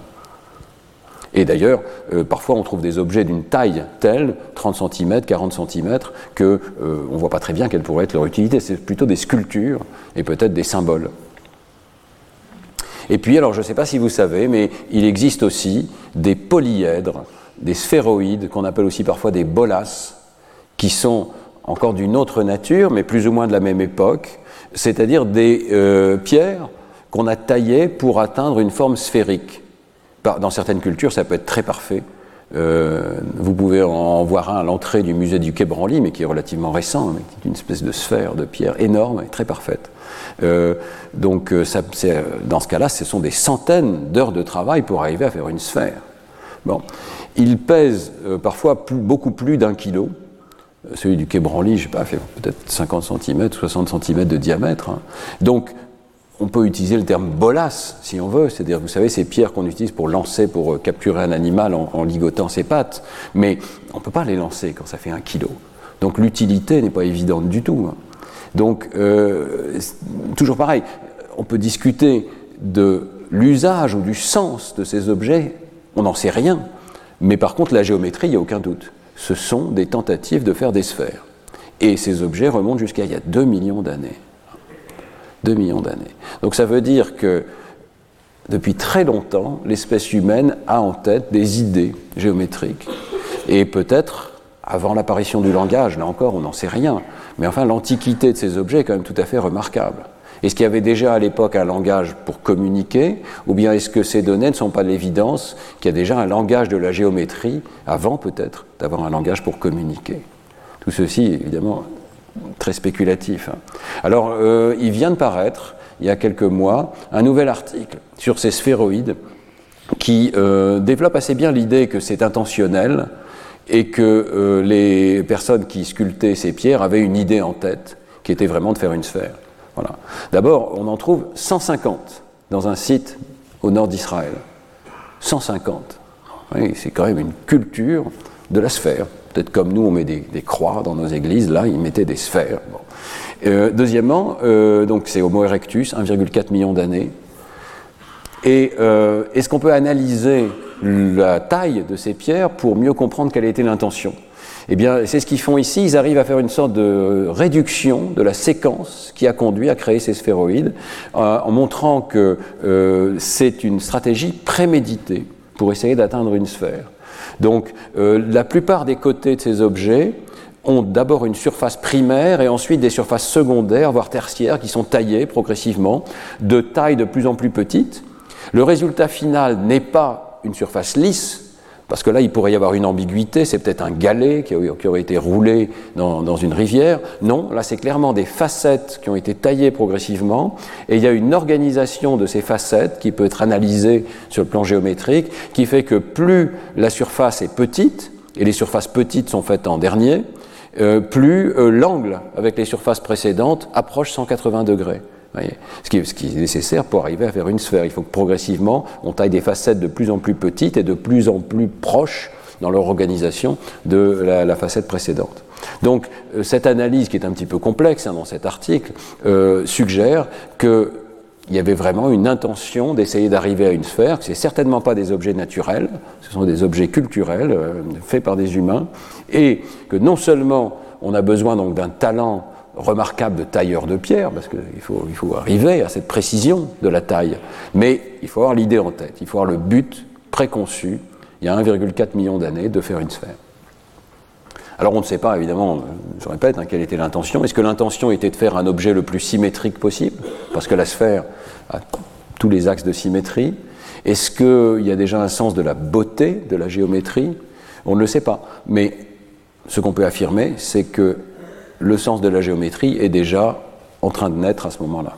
Et d'ailleurs, euh, parfois on trouve des objets d'une taille telle, 30 cm, 40 cm, que euh, on ne voit pas très bien quelle pourrait être leur utilité. C'est plutôt des sculptures et peut-être des symboles. Et puis, alors je ne sais pas si vous savez, mais il existe aussi des polyèdres, des sphéroïdes, qu'on appelle aussi parfois des bolas, qui sont encore d'une autre nature, mais plus ou moins de la même époque, c'est-à-dire des euh, pierres qu'on a taillées pour atteindre une forme sphérique. Dans certaines cultures, ça peut être très parfait. Euh, vous pouvez en voir un à l'entrée du musée du Quai Branly, mais qui est relativement récent, mais qui est une espèce de sphère de pierre énorme et très parfaite. Euh, donc, ça, dans ce cas-là, ce sont des centaines d'heures de travail pour arriver à faire une sphère. Bon, il pèse parfois beaucoup plus d'un kilo. Celui du quai Branly, je sais pas, fait peut-être 50 cm, 60 cm de diamètre. Hein. Donc, on peut utiliser le terme bolas, si on veut, c'est-à-dire, vous savez, ces pierres qu'on utilise pour lancer, pour euh, capturer un animal en, ligotant ses pattes, mais on ne peut pas les lancer quand ça fait un kilo. Donc l'utilité n'est pas évidente du tout. Hein. Donc, euh, toujours pareil, on peut discuter de l'usage ou du sens de ces objets, on n'en sait rien, mais par contre, la géométrie, il n'y a aucun doute ce sont des tentatives de faire des sphères. Et ces objets remontent jusqu'à il y a 2 millions d'années. 2 millions d'années. Donc ça veut dire que depuis très longtemps, l'espèce humaine a en tête des idées géométriques. Et peut-être avant l'apparition du langage, là encore, on n'en sait rien. Mais enfin, l'antiquité de ces objets est quand même tout à fait remarquable. Est-ce qu'il y avait déjà à l'époque un langage pour communiquer, ou bien est-ce que ces données ne sont pas l'évidence qu'il y a déjà un langage de la géométrie, avant peut-être d'avoir un langage pour communiquer? Tout ceci, évidemment, très spéculatif. Hein. Alors, euh, il vient de paraître, il y a quelques mois, un nouvel article sur ces sphéroïdes qui euh, développe assez bien l'idée que c'est intentionnel et que euh, les personnes qui sculptaient ces pierres avaient une idée en tête, qui était vraiment de faire une sphère. D'abord, on en trouve 150 dans un site au nord d'Israël. 150. c'est quand même une culture de la sphère. Peut-être comme nous, on met des, croix dans nos églises, là, ils mettaient des sphères. Euh, deuxièmement, euh, donc c'est Homo erectus, 1,4 million d'années. Et euh, est-ce qu'on peut analyser la taille de ces pierres pour mieux comprendre quelle a été l'intention? Eh bien, c'est ce qu'ils font ici. Ils arrivent à faire une sorte de réduction de la séquence qui a conduit à créer ces sphéroïdes, en montrant que c'est une stratégie préméditée pour essayer d'atteindre une sphère. Donc, euh, la plupart des côtés de ces objets ont d'abord une surface primaire et ensuite des surfaces secondaires, voire tertiaires, qui sont taillées progressivement de taille de plus en plus petite. Le résultat final n'est pas une surface lisse, parce que là, il pourrait y avoir une ambiguïté, c'est peut-être un galet qui, aurait été roulé dans, une rivière. Non, là, c'est clairement des facettes qui ont été taillées progressivement, et il y a une organisation de ces facettes qui peut être analysée sur le plan géométrique, qui fait que plus la surface est petite, et les surfaces petites sont faites en dernier, euh, plus euh, l'angle avec les surfaces précédentes approche 180 degrés ce, qui est, nécessaire pour arriver à faire une sphère. Il faut que progressivement, on taille des facettes de plus en plus petites et de plus en plus proches dans leur organisation de la, facette précédente. Donc euh, cette analyse, qui est un petit peu complexe hein, dans cet article, euh, suggère qu'il y avait vraiment une intention d'essayer d'arriver à une sphère, que ce n'est certainement pas des objets naturels, ce sont des objets culturels euh, faits par des humains, et que non seulement on a besoin donc d'un talent remarquable de tailleur de pierre, parce qu'il faut, il faut arriver à cette précision de la taille. Mais il faut avoir l'idée en tête, il faut avoir le but préconçu, il y a 1,4 million d'années, de faire une sphère. Alors on ne sait pas, évidemment, je répète, hein, quelle était l'intention. Est-ce que l'intention était de faire un objet le plus symétrique possible? Parce que la sphère a tous les axes de symétrie. Est-ce qu'il y a déjà un sens de la beauté de la géométrie? On ne le sait pas. Mais ce qu'on peut affirmer, c'est que le sens de la géométrie est déjà en train de naître à ce moment-là.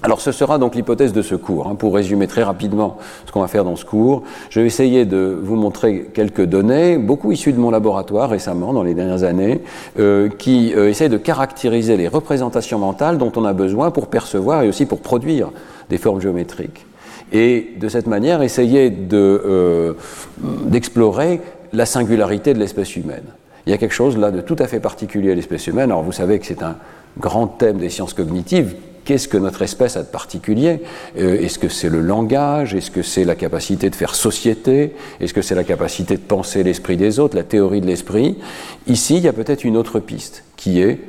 Alors ce sera donc l'hypothèse de ce cours. Hein. Pour résumer très rapidement ce qu'on va faire dans ce cours, je vais essayer de vous montrer quelques données, beaucoup issues de mon laboratoire récemment, dans les dernières années, euh, qui euh, essayent de caractériser les représentations mentales dont on a besoin pour percevoir et aussi pour produire des formes géométriques. Et de cette manière, essayer euh, d'explorer la singularité de l'espèce humaine il y a quelque chose là de tout à fait particulier à l'espèce humaine. Alors vous savez que c'est un grand thème des sciences cognitives. Qu'est-ce que notre espèce a de particulier? Euh, Est-ce que c'est le langage? Est-ce que c'est la capacité de faire société? Est-ce que c'est la capacité de penser l'esprit des autres, la théorie de l'esprit? Ici, il y a peut-être une autre piste, qui est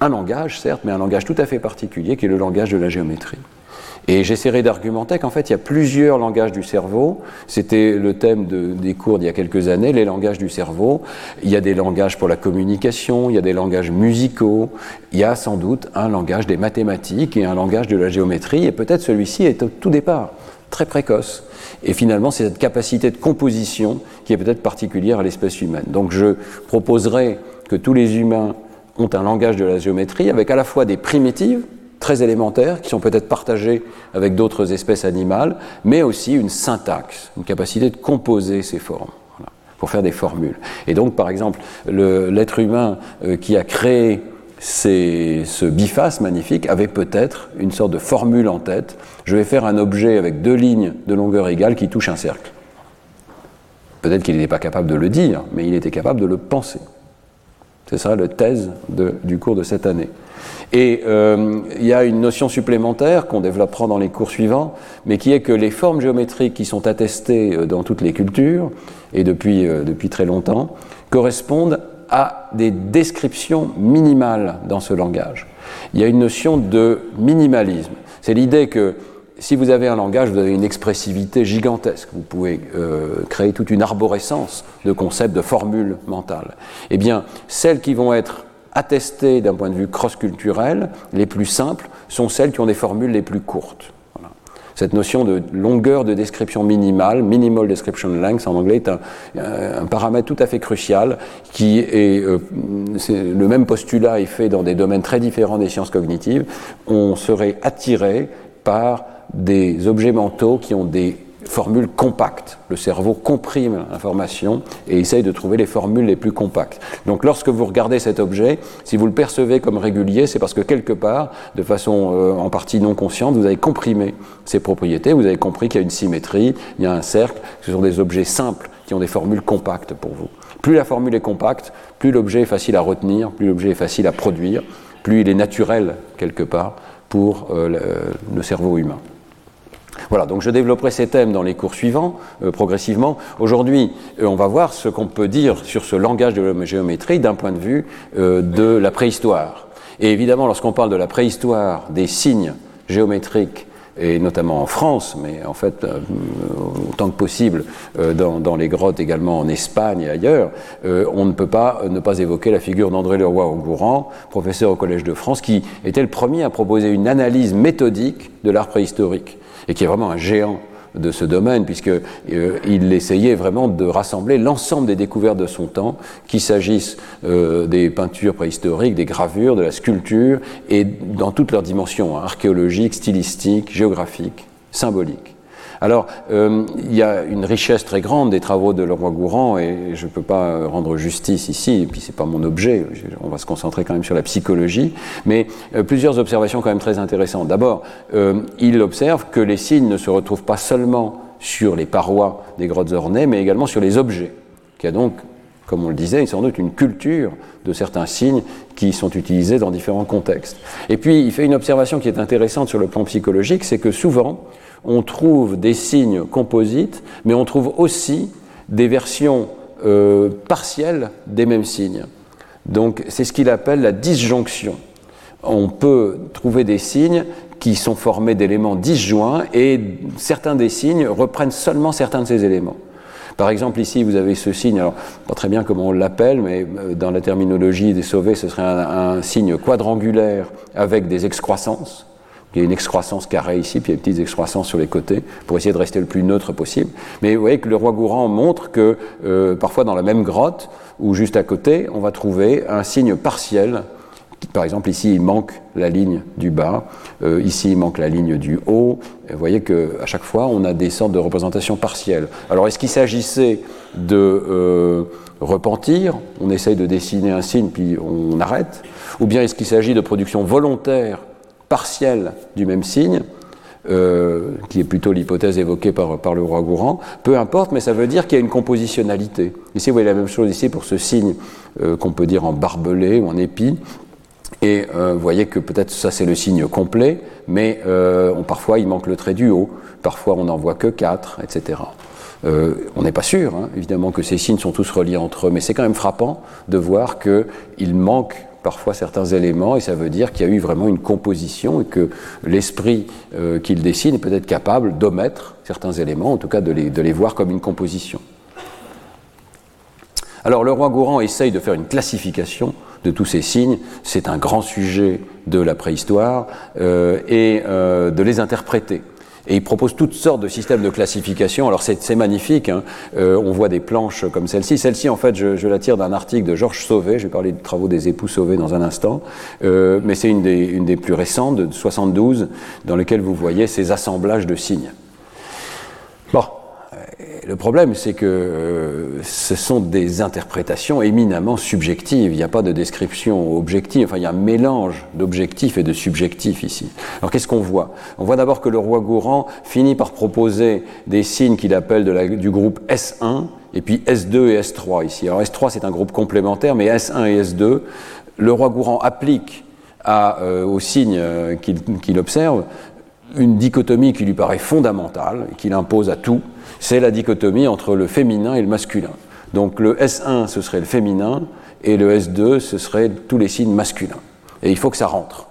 un langage, certes, mais un langage tout à fait particulier, qui est le langage de la géométrie. Et j'essaierai d'argumenter qu'en fait, il y a plusieurs langages du cerveau. C'était le thème des cours d'il y a quelques années, les langages du cerveau. Il y a des langages pour la communication, il y a des langages musicaux, il y a sans doute un langage des mathématiques et un langage de la géométrie, et peut-être celui-ci est au tout départ très précoce. Et finalement, c'est cette capacité de composition qui est peut-être particulière à l'espèce humaine. Donc je proposerai que tous les humains ont un langage de la géométrie avec à la fois des primitives, très élémentaires qui sont peut-être partagés avec d'autres espèces animales, mais aussi une syntaxe, une capacité de composer ces formes pour faire des formules. Et donc, par exemple, l'être humain euh, qui a créé ce biface magnifique avait peut-être une sorte de formule en tête. Je vais faire un objet avec deux lignes de longueur égale qui touche un cercle. Peut-être qu'il n'était pas capable de le dire, mais il était capable de le penser. C'est ça la thèse du cours de cette année. Et euh, il y a une notion supplémentaire qu'on développera dans les cours suivants, mais qui est que les formes géométriques qui sont attestées euh, dans toutes les cultures, et depuis, euh, depuis très longtemps, correspondent à des descriptions minimales dans ce langage. Il y a une notion de minimalisme. C'est l'idée que si vous avez un langage, vous avez une expressivité gigantesque. Vous pouvez créer toute une arborescence de concepts, de formules mentales. Eh bien, celles qui vont être attestées d'un point de vue cross-culturel, les plus simples, sont celles qui ont des formules les plus courtes. Cette notion de longueur de description minimale, minimal description length en anglais, est un, paramètre tout à fait crucial qui est, euh, le même postulat est fait dans des domaines très différents des sciences cognitives. On serait attiré par des objets mentaux qui ont des formule compacte. Le cerveau comprime l'information et essaye de trouver les formules les plus compactes. Donc lorsque vous regardez cet objet, si vous le percevez comme régulier, c'est parce que quelque part, de façon euh, en partie non consciente, vous avez comprimé ses propriétés, vous avez compris qu'il y a une symétrie, il y a un cercle, ce sont des objets simples qui ont des formules compactes pour vous. Plus la formule est compacte, plus l'objet est facile à retenir, plus l'objet est facile à produire, plus il est naturel quelque part pour euh, le cerveau humain. Voilà, donc je développerai ces thèmes dans les cours suivants, euh, progressivement. Aujourd'hui, euh, on va voir ce qu'on peut dire sur ce langage de la géométrie d'un point de vue euh, de la préhistoire. Et évidemment, lorsqu'on parle de la préhistoire des signes géométriques, et notamment en France, mais en fait, autant que possible, dans, les grottes également en Espagne et ailleurs, on ne peut pas ne pas évoquer la figure d'André Leroy Augourant, professeur au Collège de France, qui était le premier à proposer une analyse méthodique de l'art préhistorique et qui est vraiment un géant de ce domaine, puisqu'il euh, essayait vraiment de rassembler l'ensemble des découvertes de son temps, qu'il s'agisse euh, des peintures préhistoriques, des gravures, de la sculpture, et dans toutes leurs dimensions, hein, archéologiques, stylistiques, géographiques, symboliques. Alors, euh, il y a une richesse très grande des travaux de Leroy Gourand, et je ne peux pas rendre justice ici, et puis c'est pas mon objet, on va se concentrer quand même sur la psychologie, mais euh, plusieurs observations quand même très intéressantes. D'abord, euh, il observe que les signes ne se retrouvent pas seulement sur les parois des grottes ornées, mais également sur les objets, qui a donc comme on le disait, sans doute une culture de certains signes qui sont utilisés dans différents contextes. Et puis, il fait une observation qui est intéressante sur le plan psychologique, c'est que souvent, on trouve des signes composites, mais on trouve aussi des versions euh, partielles des mêmes signes. Donc c'est ce qu'il appelle la disjonction. On peut trouver des signes qui sont formés d'éléments disjoints et certains des signes reprennent seulement certains de ces éléments. Par exemple, ici, vous avez ce signe, alors pas très bien comment on l'appelle, mais euh, dans la terminologie des sauvés, ce serait un signe quadrangulaire avec des excroissances. Il y a une excroissance carrée ici, puis il y a une petite excroissance sur les côtés, pour essayer de rester le plus neutre possible. Mais vous voyez que le roi Gourand montre que euh, parfois dans la même grotte, ou juste à côté, on va trouver un signe partiel. Par exemple, ici, il manque la ligne du bas, euh, ici, il manque la ligne du haut. vous voyez qu'à chaque fois, on a des sortes de représentations partielles. Alors, est-ce qu'il s'agissait de euh, repentir On essaye de dessiner un signe, puis on arrête? Ou bien est-ce qu'il s'agit de production volontaire partielle du même signe, euh, qui est plutôt l'hypothèse évoquée par, le roi Gourand, peu importe, mais ça veut dire qu'il y a une compositionnalité. Ici, vous voyez la même chose ici pour ce signe euh, qu'on peut dire en barbelé ou en épi. Et euh, vous voyez que peut-être ça c'est le signe complet, mais parfois il manque le trait du haut, parfois on n'en voit que 4, etc. On n'est pas sûr, hein, évidemment, que ces signes sont tous reliés entre eux, mais c'est quand même frappant de voir qu'il manque parfois certains éléments, et ça veut dire qu'il y a eu vraiment une composition et que l'esprit qu'il dessine est peut-être capable d'omettre certains éléments, en tout cas de les, de les voir comme une composition. Alors le roi Gourand essaye de faire une classification de tous ces signes. C'est un grand sujet de la préhistoire euh, et euh, de les interpréter. Et il propose toutes sortes de systèmes de classification. Alors c'est magnifique, hein. euh, on voit des planches comme celle-ci. Celle-ci, en fait, je, je la tire d'un article de Georges Sauvé, je vais parler des travaux des époux Sauvé dans un instant, euh, mais c'est une des, une des plus récentes, de 72, dans lequel vous voyez ces assemblages de signes. Bon, le problème, c'est que euh, ce sont des interprétations éminemment subjectives. Il n'y a pas de description objective. Enfin, il y a un mélange d'objectifs et de subjectifs ici. Alors, qu'est-ce qu'on voit? On voit d'abord que le roi Gourand finit par proposer des signes qu'il appelle du groupe S1 et puis S2 et S3 ici. Alors, S3, c'est un groupe complémentaire, mais S1 et S2, le roi Gourand applique euh, aux signes euh, qu'il observe une dichotomie qui lui paraît fondamentale, qu'il impose à tout, c'est la dichotomie entre le féminin et le masculin. Donc le S1, ce serait le féminin, et le S2, ce serait tous les signes masculins. Et il faut que ça rentre.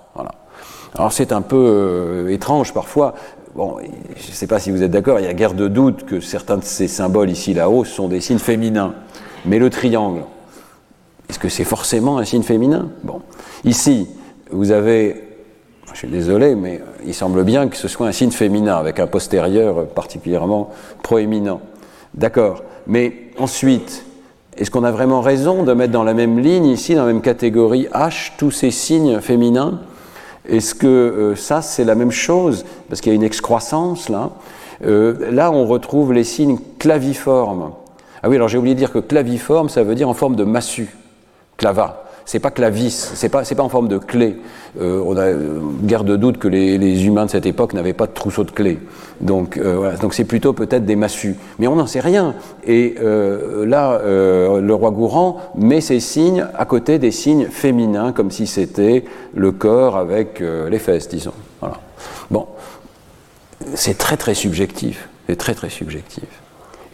Alors c'est un peu euh, étrange parfois. Bon, je ne sais pas si vous êtes d'accord, il y a guère de doute que certains de ces symboles ici là-haut sont des signes féminins. Mais le triangle, est-ce que c'est forcément un signe féminin? Bon. Ici, vous avez je suis désolé, mais il semble bien que ce soit un signe féminin, avec un postérieur particulièrement proéminent. D'accord. Mais ensuite, est-ce qu'on a vraiment raison de mettre dans la même ligne, ici, dans la même catégorie H, tous ces signes féminins? Est-ce que euh, ça, c'est la même chose? Parce qu'il y a une excroissance là. Euh, là, on retrouve les signes claviformes. Ah oui, alors j'ai oublié de dire que claviforme, ça veut dire en forme de massue, clava c'est pas clavis, c'est pas, pas en forme de clé. Euh, on a euh, guère de doute que les, humains de cette époque n'avaient pas de trousseau de clés. Donc, euh, voilà. donc c'est plutôt peut-être des massues. Mais on n'en sait rien. Et là, le roi Gourand met ces signes à côté des signes féminins, comme si c'était le corps avec les fesses, disons. Voilà. Bon, c'est très très subjectif. C'est très très subjectif.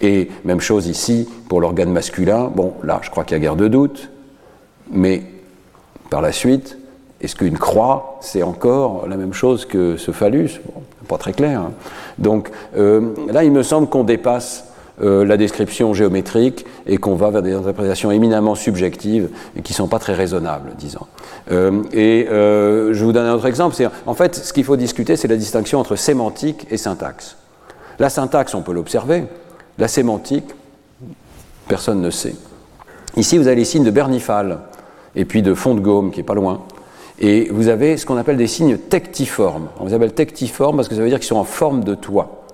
Et même chose ici pour l'organe masculin. Bon, là, je crois qu'il y a guère de doute. Mais par la suite, est-ce qu'une croix, c'est encore la même chose que ce phallus? Bon, Pas très clair. Hein. Donc euh, là, il me semble qu'on dépasse euh, la description géométrique et qu'on va vers des interprétations éminemment subjectives et qui ne sont pas très raisonnables, disons. Euh, et je vous donne un autre exemple. En fait, ce qu'il faut discuter, c'est la distinction entre sémantique et syntaxe. La syntaxe, on peut l'observer. La sémantique, personne ne sait. Ici, vous avez les signes de Bernifal et puis de fond de gomme qui est pas loin. Et vous avez ce qu'on appelle des signes tectiformes. On les appelle tectiformes parce que ça veut dire qu'ils sont en forme de toit.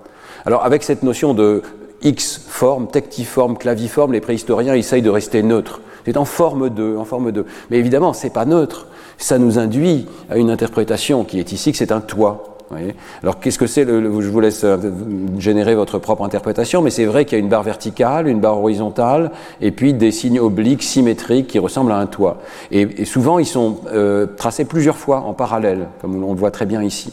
Alors avec cette notion de X forme, tectiforme, claviforme, les préhistoriens essayent de rester neutres. C'est en forme de, en forme de. Mais évidemment, c'est pas neutre. Ça nous induit à une interprétation qui est ici que c'est un toit. Alors qu'est-ce que c'est Je vous laisse euh, générer votre propre interprétation, mais c'est vrai qu'il y a une barre verticale, une barre horizontale, et puis des signes obliques symétriques qui ressemblent à un toit. Et, souvent, ils sont euh, tracés plusieurs fois en parallèle, comme on le voit très bien ici.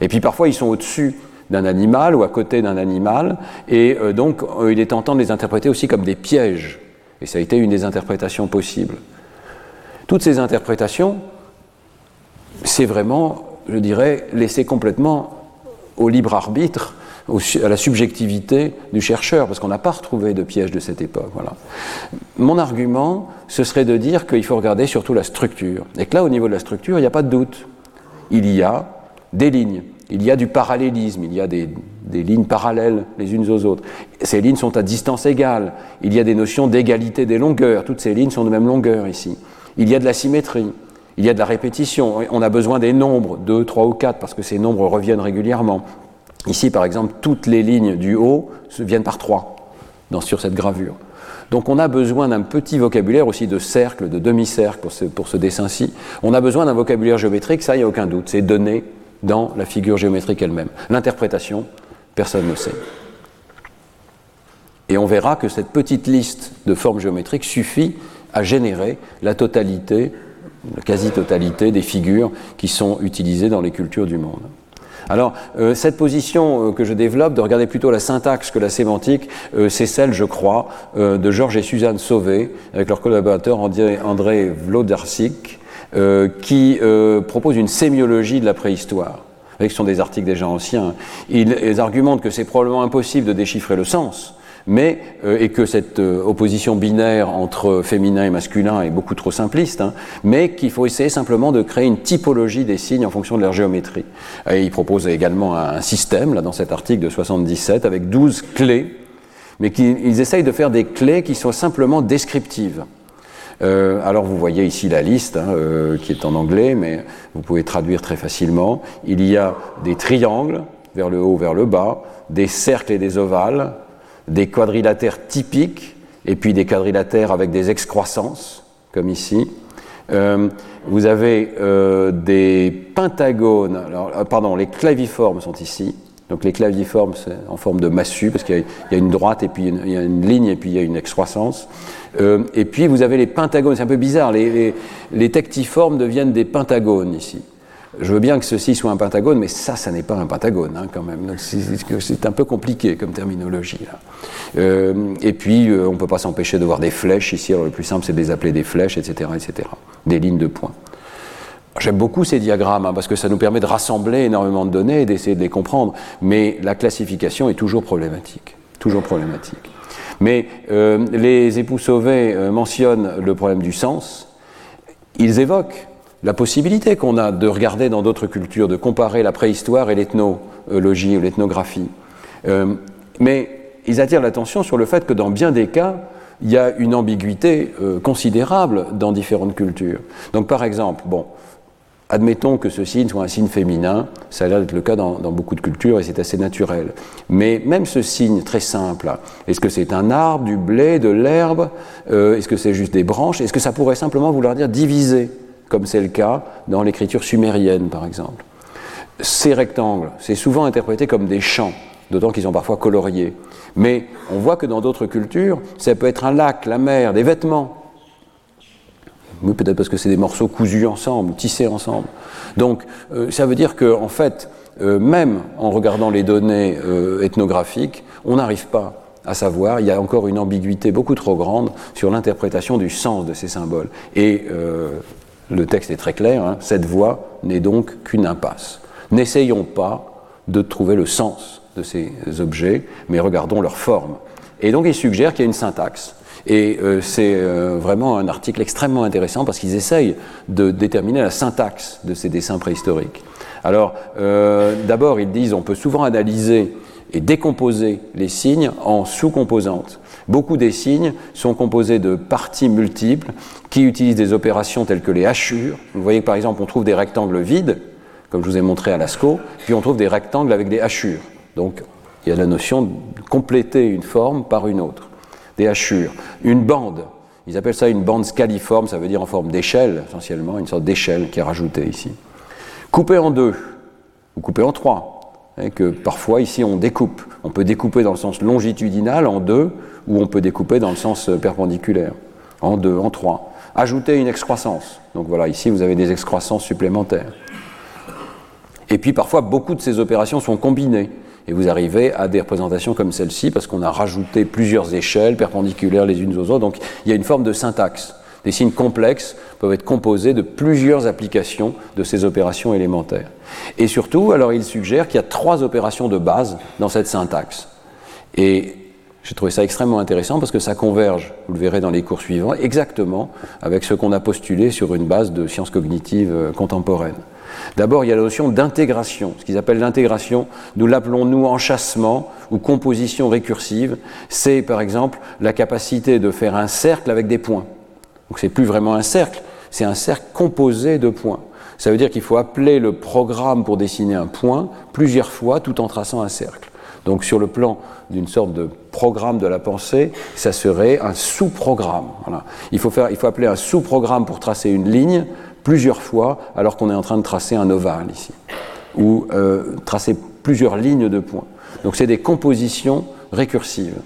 Et puis parfois, ils sont au-dessus d'un animal ou à côté d'un animal, et euh, donc il est tentant de les interpréter aussi comme des pièges. Et ça a été une des interprétations possibles. Toutes ces interprétations, c'est vraiment je dirais, laisser complètement au libre arbitre, à la subjectivité du chercheur, parce qu'on n'a pas retrouvé de piège de cette époque. Voilà. Mon argument, ce serait de dire qu'il faut regarder surtout la structure. Et que là, au niveau de la structure, il n'y a pas de doute. Il y a des lignes, il y a du parallélisme, il y a des, des lignes parallèles les unes aux autres. Ces lignes sont à distance égale, il y a des notions d'égalité des longueurs, toutes ces lignes sont de même longueur ici. Il y a de la symétrie, il y a de la répétition. On a besoin des nombres, 2, 3 ou 4, parce que ces nombres reviennent régulièrement. Ici, par exemple, toutes les lignes du haut viennent par 3 dans, sur cette gravure. Donc on a besoin d'un petit vocabulaire aussi de cercle, de demi-cercle pour ce, pour ce dessin-ci. On a besoin d'un vocabulaire géométrique, ça, il n'y a aucun doute. C'est donné dans la figure géométrique elle-même. L'interprétation, personne ne sait. Et on verra que cette petite liste de formes géométriques suffit à générer la totalité la quasi-totalité des figures qui sont utilisées dans les cultures du monde. Alors, euh, cette position euh, que je développe, de regarder plutôt la syntaxe que la sémantique, euh, c'est celle, je crois, de Georges et Suzanne Sauvé, avec leur collaborateur André, André qui propose une sémiologie de la préhistoire. Avec ce sont des articles déjà anciens. ils argumentent que c'est probablement impossible de déchiffrer le sens, mais euh, et que cette euh, opposition binaire entre féminin et masculin est beaucoup trop simpliste, hein, mais qu'il faut essayer simplement de créer une typologie des signes en fonction de leur géométrie. Et il propose également un système, là dans cet article de 77, avec 12 clés, mais qu'ils essayent de faire des clés qui soient simplement descriptives. Euh, alors vous voyez ici la liste hein, qui est en anglais, mais vous pouvez traduire très facilement. Il y a des triangles vers le haut, vers le bas, des cercles et des ovales, des quadrilatères typiques, et puis des quadrilatères avec des excroissances, comme ici. Euh, vous avez euh, des pentagones, alors, euh, pardon, les claviformes sont ici. Donc les claviformes, c'est en forme de massue, parce qu'il y, a une droite, et puis il y a une ligne, et puis il y a une excroissance. Et puis vous avez les pentagones, c'est un peu bizarre, les, les, les tectiformes deviennent des pentagones ici. Je veux bien que ceci soit un pentagone, mais ça, ça n'est pas un pentagone hein, quand même. C'est un peu compliqué comme terminologie. Là. Euh, et puis, euh, on ne peut pas s'empêcher de voir des flèches ici. Alors, le plus simple, c'est de les appeler des flèches, etc., etc. Des lignes de points. J'aime beaucoup ces diagrammes hein, parce que ça nous permet de rassembler énormément de données et d'essayer de les comprendre. Mais la classification est toujours problématique. Toujours problématique. Mais euh, les époux sauvés mentionnent le problème du sens. Ils évoquent la possibilité qu'on a de regarder dans d'autres cultures, de comparer la préhistoire et l'ethnologie ou l'ethnographie. Euh, mais ils attirent l'attention sur le fait que dans bien des cas, il y a une ambiguïté euh, considérable dans différentes cultures. Donc par exemple, bon, admettons que ce signe soit un signe féminin, ça a l'air d'être le cas dans, beaucoup de cultures et c'est assez naturel. Mais même ce signe très simple, est-ce que c'est un arbre, du blé, de l'herbe euh, Est-ce que c'est juste des branches Est-ce que ça pourrait simplement vouloir dire diviser? Comme c'est le cas dans l'écriture sumérienne, par exemple. Ces rectangles, c'est souvent interprété comme des champs, d'autant qu'ils sont parfois coloriés. Mais on voit que dans d'autres cultures, ça peut être un lac, la mer, des vêtements. Oui, peut-être parce que c'est des morceaux cousus ensemble, tissés ensemble. Donc, euh, ça veut dire qu'en en fait, euh, même en regardant les données euh, ethnographiques, on n'arrive pas à savoir, il y a encore une ambiguïté beaucoup trop grande sur l'interprétation du sens de ces symboles. Et le texte est très clair, hein. cette voie n'est donc qu'une impasse. N'essayons pas de trouver le sens de ces objets, mais regardons leur forme. Et donc il suggère qu'il y a une syntaxe. Et euh, c'est euh, vraiment un article extrêmement intéressant parce qu'ils essayent de déterminer la syntaxe de ces dessins préhistoriques. Alors, euh, d'abord, ils disent on peut souvent analyser et décomposer les signes en sous-composantes. Beaucoup des signes sont composés de parties multiples qui utilisent des opérations telles que les hachures. Vous voyez que par exemple on trouve des rectangles vides, comme je vous ai montré à Lascaux, puis on trouve des rectangles avec des hachures. Donc il y a la notion de compléter une forme par une autre. Des hachures. Une bande, ils appellent ça une bande scaliforme, ça veut dire en forme d'échelle essentiellement, une sorte d'échelle qui est rajoutée ici. Coupée en deux, ou coupée en trois, et que parfois ici on découpe. On peut découper dans le sens longitudinal en deux, ou on peut découper dans le sens euh, perpendiculaire, en deux, en trois. Ajouter une excroissance. Donc voilà, ici vous avez des excroissances supplémentaires. Et puis parfois beaucoup de ces opérations sont combinées. Et vous arrivez à des représentations comme celle-ci parce qu'on a rajouté plusieurs échelles perpendiculaires les unes aux autres. Donc il y a une forme de syntaxe. Des signes complexes peuvent être composés de plusieurs applications de ces opérations élémentaires. Et surtout, alors il suggère qu'il y a trois opérations de base dans cette syntaxe. Et j'ai trouvé ça extrêmement intéressant parce que ça converge, vous le verrez dans les cours suivants, exactement avec ce qu'on a postulé sur une base de sciences cognitives euh, contemporaines. D'abord, il y a la notion d'intégration. Ce qu'ils appellent l'intégration, nous l'appelons nous enchâssement ou composition récursive. C'est par exemple la capacité de faire un cercle avec des points. Donc c'est plus vraiment un cercle, c'est un cercle composé de points. Ça veut dire qu'il faut appeler le programme pour dessiner un point plusieurs fois tout en traçant un cercle. Donc sur le plan d'une sorte de programme de la pensée, ça serait un sous-programme. Il, faut faire, il faut appeler un sous-programme pour tracer une ligne plusieurs fois alors qu'on est en train de tracer un ovale ici, ou euh, tracer plusieurs lignes de points. Donc c'est des compositions récursives.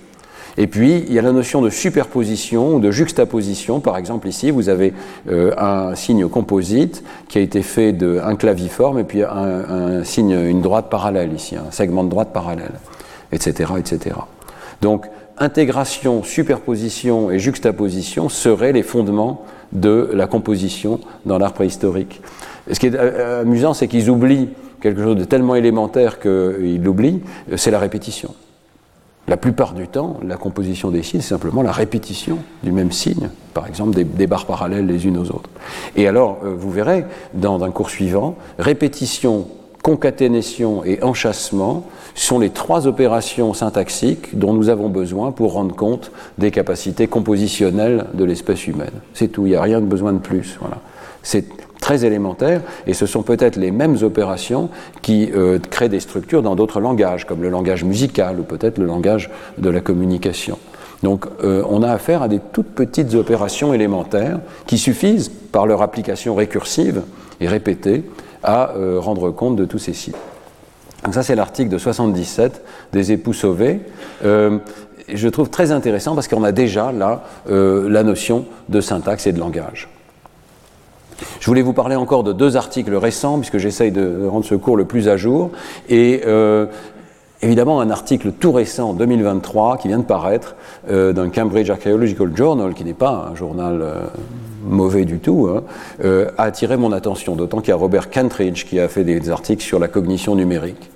Et puis, il y a la notion de superposition ou de juxtaposition. Par exemple, ici, vous avez euh, un signe composite qui a été fait d'un claviforme et puis un, signe, une droite parallèle ici, un segment de droite parallèle, etc., etc. Donc, intégration, superposition et juxtaposition seraient les fondements de la composition dans l'art préhistorique. ce qui est euh, amusant, c'est qu'ils oublient quelque chose de tellement élémentaire qu'ils l'oublient, c'est la répétition. La plupart du temps, la composition des signes, c'est simplement la répétition du même signe, par exemple des, barres parallèles les unes aux autres. Et alors, euh, vous verrez, dans un cours suivant, répétition, concaténation et enchâssement sont les trois opérations syntaxiques dont nous avons besoin pour rendre compte des capacités compositionnelles de l'espèce humaine. C'est tout, il n'y a rien de besoin de plus. Très élémentaire, et ce sont peut-être les mêmes opérations qui euh, créent des structures dans d'autres langages, comme le langage musical ou peut-être le langage de la communication. Donc euh, on a affaire à des toutes petites opérations élémentaires qui suffisent, par leur application récursive et répétée, à euh, rendre compte de tous ces sites. Donc ça c'est l'article de 77 des époux sauvés. je trouve très intéressant parce qu'on a déjà là la notion de syntaxe et de langage. Je voulais vous parler encore de deux articles récents, puisque j'essaye de rendre ce cours le plus à jour. Et euh, évidemment, un article tout récent, 2023, qui vient de paraître, euh, dans Cambridge Archaeological Journal, qui n'est pas un journal euh, mauvais du tout, hein, a attiré mon attention. D'autant qu'il y a Robert Kentridge qui a fait des articles sur la cognition numérique.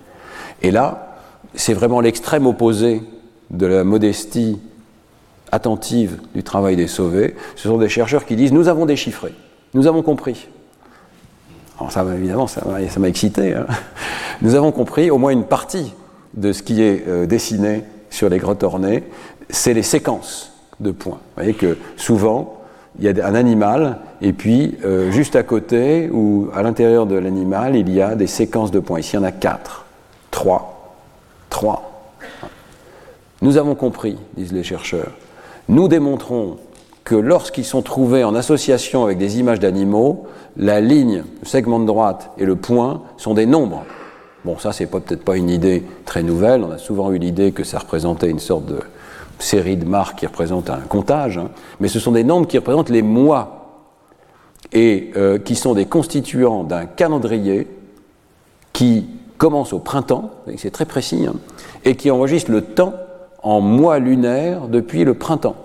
Et là, c'est vraiment l'extrême opposé de la modestie attentive du travail des sauvés. Ce sont des chercheurs qui disent nous avons déchiffré. Nous avons compris. Alors ça, évidemment, ça m'a excité. Hein. Nous avons compris au moins une partie de ce qui est euh, dessiné sur les grottes ornées, c'est les séquences de points. Vous voyez que souvent, il y a un animal, et puis euh, juste à côté, ou à l'intérieur de l'animal, il y a des séquences de points. Ici, il y en a quatre, trois, trois. Nous avons compris, disent les chercheurs. Nous démontrons que lorsqu'ils sont trouvés en association avec des images d'animaux, la ligne, le segment de droite et le point sont des nombres. Bon, ça, c'est peut-être pas une idée très nouvelle. On a souvent eu l'idée que ça représentait une sorte de série de marques qui représentent un comptage, hein. mais ce sont des nombres qui représentent les mois et euh, qui sont des constituants d'un calendrier qui commence au printemps, c'est très précis, hein, et qui enregistre le temps en mois lunaires depuis le printemps.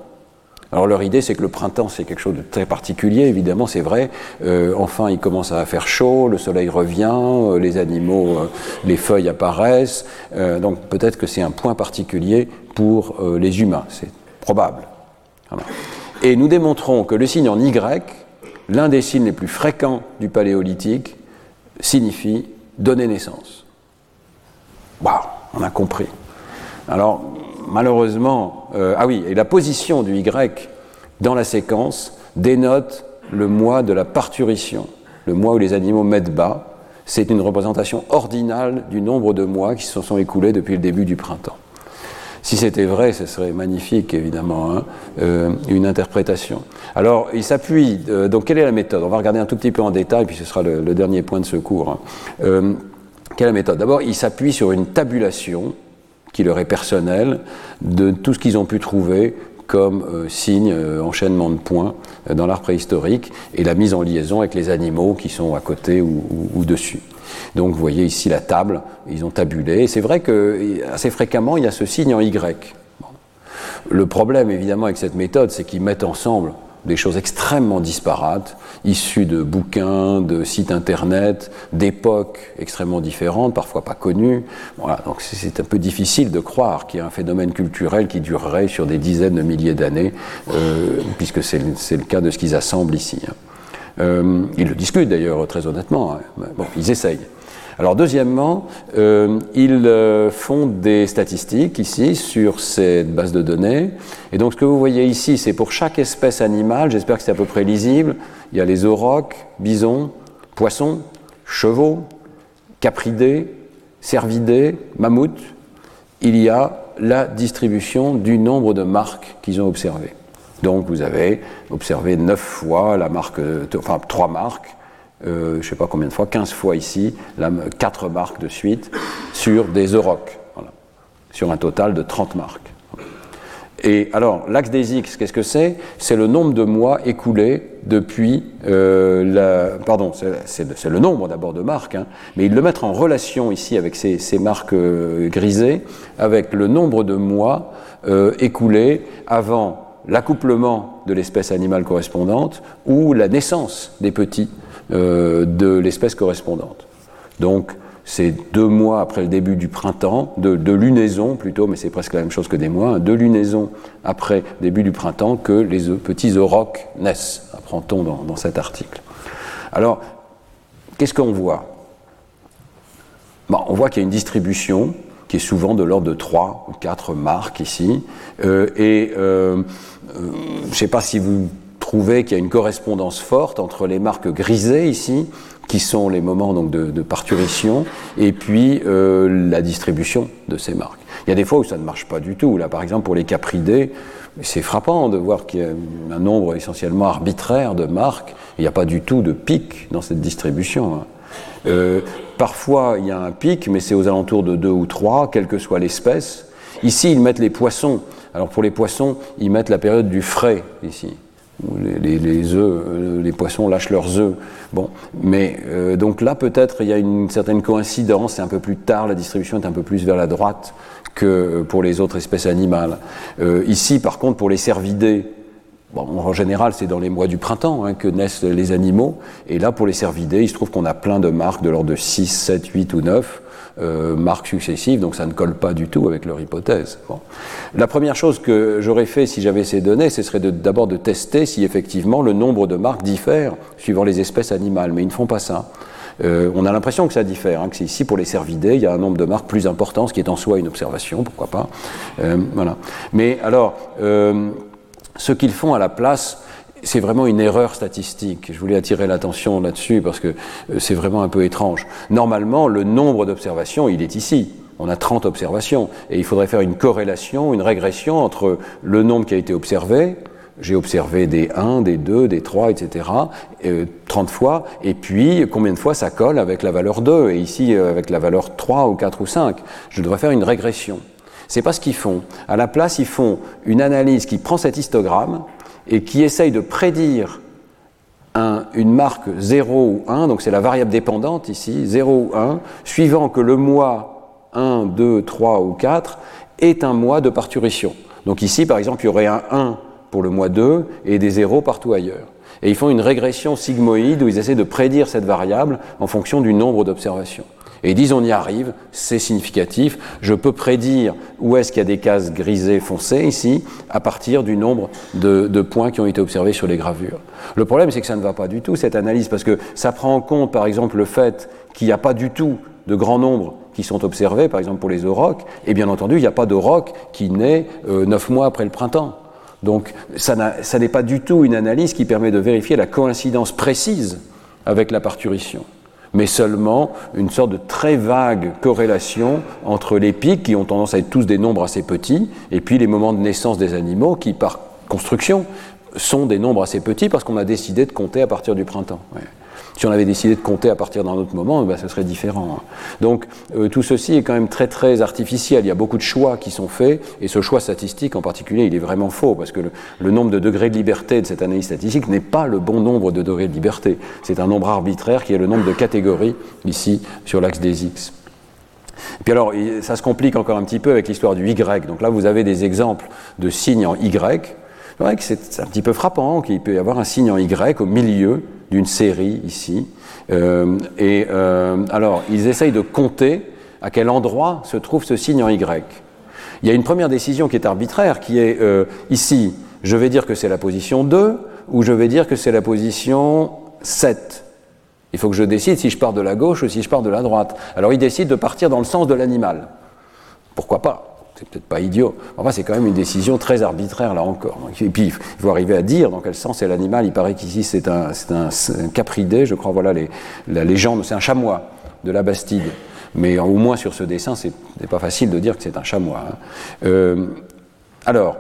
Alors leur idée, c'est que le printemps, c'est quelque chose de très particulier, évidemment, c'est vrai. Euh, enfin, il commence à faire chaud, le soleil revient, euh, les animaux, euh, les feuilles apparaissent. donc peut-être que c'est un point particulier pour les humains, c'est probable. Et nous démontrons que le signe en Y, l'un des signes les plus fréquents du paléolithique, signifie donner naissance. Waouh, on a compris. Alors, malheureusement, euh, ah oui, et la position du Y dans la séquence dénote le mois de la parturition, le mois où les animaux mettent bas. C'est une représentation ordinale du nombre de mois qui se sont écoulés depuis le début du printemps. Si c'était vrai, ce serait magnifique, évidemment, hein, euh, une interprétation. Alors, il s'appuie. Euh, donc, quelle est la méthode? On va regarder un tout petit peu en détail, puis ce sera le, dernier point de secours. Hein. quelle est la méthode? D'abord, il s'appuie sur une tabulation qui leur est personnel, de tout ce qu'ils ont pu trouver comme euh, signe, euh, enchaînement de points euh, dans l'art préhistorique, et la mise en liaison avec les animaux qui sont à côté ou, dessus. Donc vous voyez ici la table, ils ont tabulé, et c'est vrai que assez fréquemment il y a ce signe en Y. Le problème évidemment avec cette méthode, c'est qu'ils mettent ensemble des choses extrêmement disparates, issues de bouquins, de sites internet, d'époques extrêmement différentes, parfois pas connues. Voilà, donc c'est un peu difficile de croire qu'il y a un phénomène culturel qui durerait sur des dizaines de milliers d'années, euh, puisque c'est le cas de ce qu'ils assemblent ici. Hein. Euh, ils le discutent d'ailleurs très honnêtement. Hein. Bon, ils essayent. Alors deuxièmement, euh, ils euh, font des statistiques ici sur cette base de données. Et donc ce que vous voyez ici, c'est pour chaque espèce animale, j'espère que c'est à peu près lisible, il y a les aurochs, bisons, poissons, chevaux, capridés, cervidés, mammouths. Il y a la distribution du nombre de marques qu'ils ont observées. Donc vous avez observé neuf fois la marque, enfin trois marques, euh, je ne sais pas combien de fois, 15 fois ici, quatre 4 marques de suite, sur des aurochs, sur un total de 30 marques. Et alors, l'axe des X, qu'est-ce que c'est? C'est le nombre de mois écoulés depuis euh, la. Pardon, c'est le nombre d'abord de marques, hein, mais ils le mettent en relation ici avec ces, marques euh, grisées, avec le nombre de mois écoulés avant l'accouplement de l'espèce animale correspondante ou la naissance des petits de l'espèce correspondante. Donc, c'est deux mois après le début du printemps, de, lunaison plutôt, mais c'est presque la même chose que des mois, de lunaison après début du printemps que les petits aurochs naissent, apprend-on dans, cet article. Alors, qu'est-ce qu'on voit? On voit qu'il y a une distribution qui est souvent de l'ordre de 3 ou 4 marques ici, euh, et euh, euh, je ne sais pas si vous trouvez qu'il y a une correspondance forte entre les marques grisées ici qui sont les moments donc, de, parturition, et puis euh, la distribution de ces marques. Il y a des fois où ça ne marche pas du tout. Là, par exemple, pour les capridés, c'est frappant de voir qu'il y a un nombre essentiellement arbitraire de marques. Il n'y a pas du tout de pic dans cette distribution. Hein. Euh, parfois, il y a un pic, mais c'est aux alentours de deux ou trois, quelle que soit l'espèce. Ici, ils mettent les poissons. Alors pour les poissons, ils mettent la période du frais ici les, œufs, euh, les poissons lâchent leurs œufs. Bon, mais euh, donc là peut-être il y a une certaine coïncidence, c'est un peu plus tard, la distribution est un peu plus vers la droite que pour les autres espèces animales. Euh, ici par contre pour les cervidés, bon, en général c'est dans les mois du printemps hein, que naissent les animaux, et là pour les cervidés il se trouve qu'on a plein de marques de l'ordre de 6, 7, 8 ou 9 euh, marques successives, donc ça ne colle pas du tout avec leur hypothèse. La première chose que j'aurais fait si j'avais ces données, ce serait d'abord de, tester si effectivement le nombre de marques diffère suivant les espèces animales, mais ils ne font pas ça. Euh, on a l'impression que ça diffère, hein, que ici pour les cervidés, il y a un nombre de marques plus important, ce qui est en soi une observation, pourquoi pas. Euh, voilà. Mais alors, ce qu'ils font à la place, c'est vraiment une erreur statistique. Je voulais attirer l'attention là-dessus parce que euh, c'est vraiment un peu étrange. Normalement, le nombre d'observations, il est ici. On a 30 observations. Et il faudrait faire une corrélation, une régression entre le nombre qui a été observé, j'ai observé des 1, des 2, des 3, etc., 30 fois, et puis combien de fois ça colle avec la valeur 2, et ici euh, avec la valeur 3 ou 4 ou 5. Je devrais faire une régression. C'est pas ce qu'ils font. À la place, ils font une analyse qui prend cet histogramme, et qui essaye de prédire une marque 0 ou 1, donc c'est la variable dépendante ici, 0 ou 1, suivant que le mois 1, 2, 3 ou 4 est un mois de parturition. Donc ici, par exemple, il y aurait un 1 pour le mois 2 et des 0 partout ailleurs. Et ils font une régression sigmoïde où ils essaient de prédire cette variable en fonction du nombre d'observations. Et ils disent on y arrive, c'est significatif, je peux prédire où est-ce qu'il y a des cases grisées foncées ici, à partir du nombre de, points qui ont été observés sur les gravures. Le problème c'est que ça ne va pas du tout cette analyse, parce que ça prend en compte par exemple le fait qu'il n'y a pas du tout de grand nombre qui sont observés, par exemple pour les aurochs, et bien entendu il n'y a pas d'auroch qui naît euh, neuf mois après le printemps. Donc ça n'est pas du tout une analyse qui permet de vérifier la coïncidence précise avec la parturition mais seulement une sorte de très vague corrélation entre les pics, qui ont tendance à être tous des nombres assez petits, et puis les moments de naissance des animaux, qui par construction sont des nombres assez petits parce qu'on a décidé de compter à partir du printemps. Si on avait décidé de compter à partir d'un autre moment, ben, ce serait différent. Donc euh, tout ceci est quand même très très artificiel. Il y a beaucoup de choix qui sont faits, et ce choix statistique en particulier, il est vraiment faux, parce que le, nombre de degrés de liberté de cette analyse statistique n'est pas le bon nombre de degrés de liberté. C'est un nombre arbitraire qui est le nombre de catégories ici sur l'axe des X. Et puis alors, ça se complique encore un petit peu avec l'histoire du Y. Donc là, vous avez des exemples de signes en Y. C'est un petit peu frappant qu'il peut y avoir un signe en Y au milieu d'une série ici. Euh, et euh, alors, ils essayent de compter à quel endroit se trouve ce signe en Y. Il y a une première décision qui est arbitraire, qui est euh, ici, je vais dire que c'est la position 2, ou je vais dire que c'est la position 7. Il faut que je décide si je pars de la gauche ou si je pars de la droite. Alors ils décident de partir dans le sens de l'animal. Pourquoi pas? C'est peut-être pas idiot. Enfin, c'est quand même une décision très arbitraire, là encore. Et puis, il faut arriver à dire dans quel sens est l'animal. Il paraît qu'ici, c'est un, capridé, je crois, voilà les, la légende, c'est un chamois de la Bastide. Mais au moins sur ce dessin, c'est pas facile de dire que c'est un chamois. Hein. Euh, alors,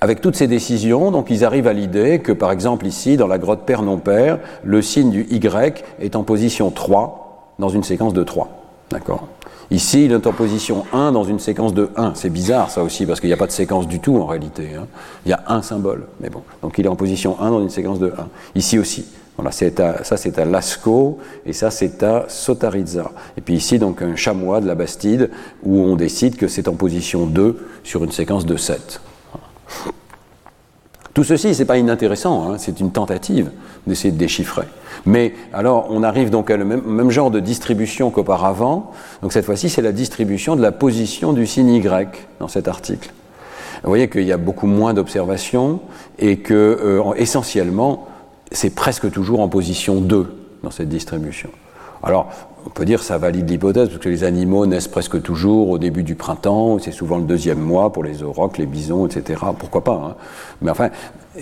avec toutes ces décisions, donc ils arrivent à l'idée que, par exemple, ici, dans la grotte Père-Non-Père, le signe du Y est en position 3 dans une séquence de 3. D'accord? Ici, il est en position 1 dans une séquence de 1. C'est bizarre ça aussi, parce qu'il n'y a pas de séquence du tout en réalité. Hein. Il y a un symbole, mais bon. Donc il est en position 1 dans une séquence de 1. Ici aussi. Voilà, ça c'est à Lascaux et ça c'est à Sotarizza. Et puis ici donc un chamois de la Bastide où on décide que c'est en position 2 sur une séquence de 7. Tout ceci, c'est pas inintéressant, hein, c'est une tentative d'essayer de déchiffrer. Mais alors, on arrive donc à le même, genre de distribution qu'auparavant. Donc cette fois-ci, c'est la distribution de la position du signe Y dans cet article. Vous voyez qu'il y a beaucoup moins d'observations et que, euh, essentiellement, c'est presque toujours en position 2 dans cette distribution. Alors, on peut dire que ça valide l'hypothèse, parce que les animaux naissent presque toujours au début du printemps, c'est souvent le deuxième mois pour les aurochs, les bisons, etc. Pourquoi pas hein. Mais enfin,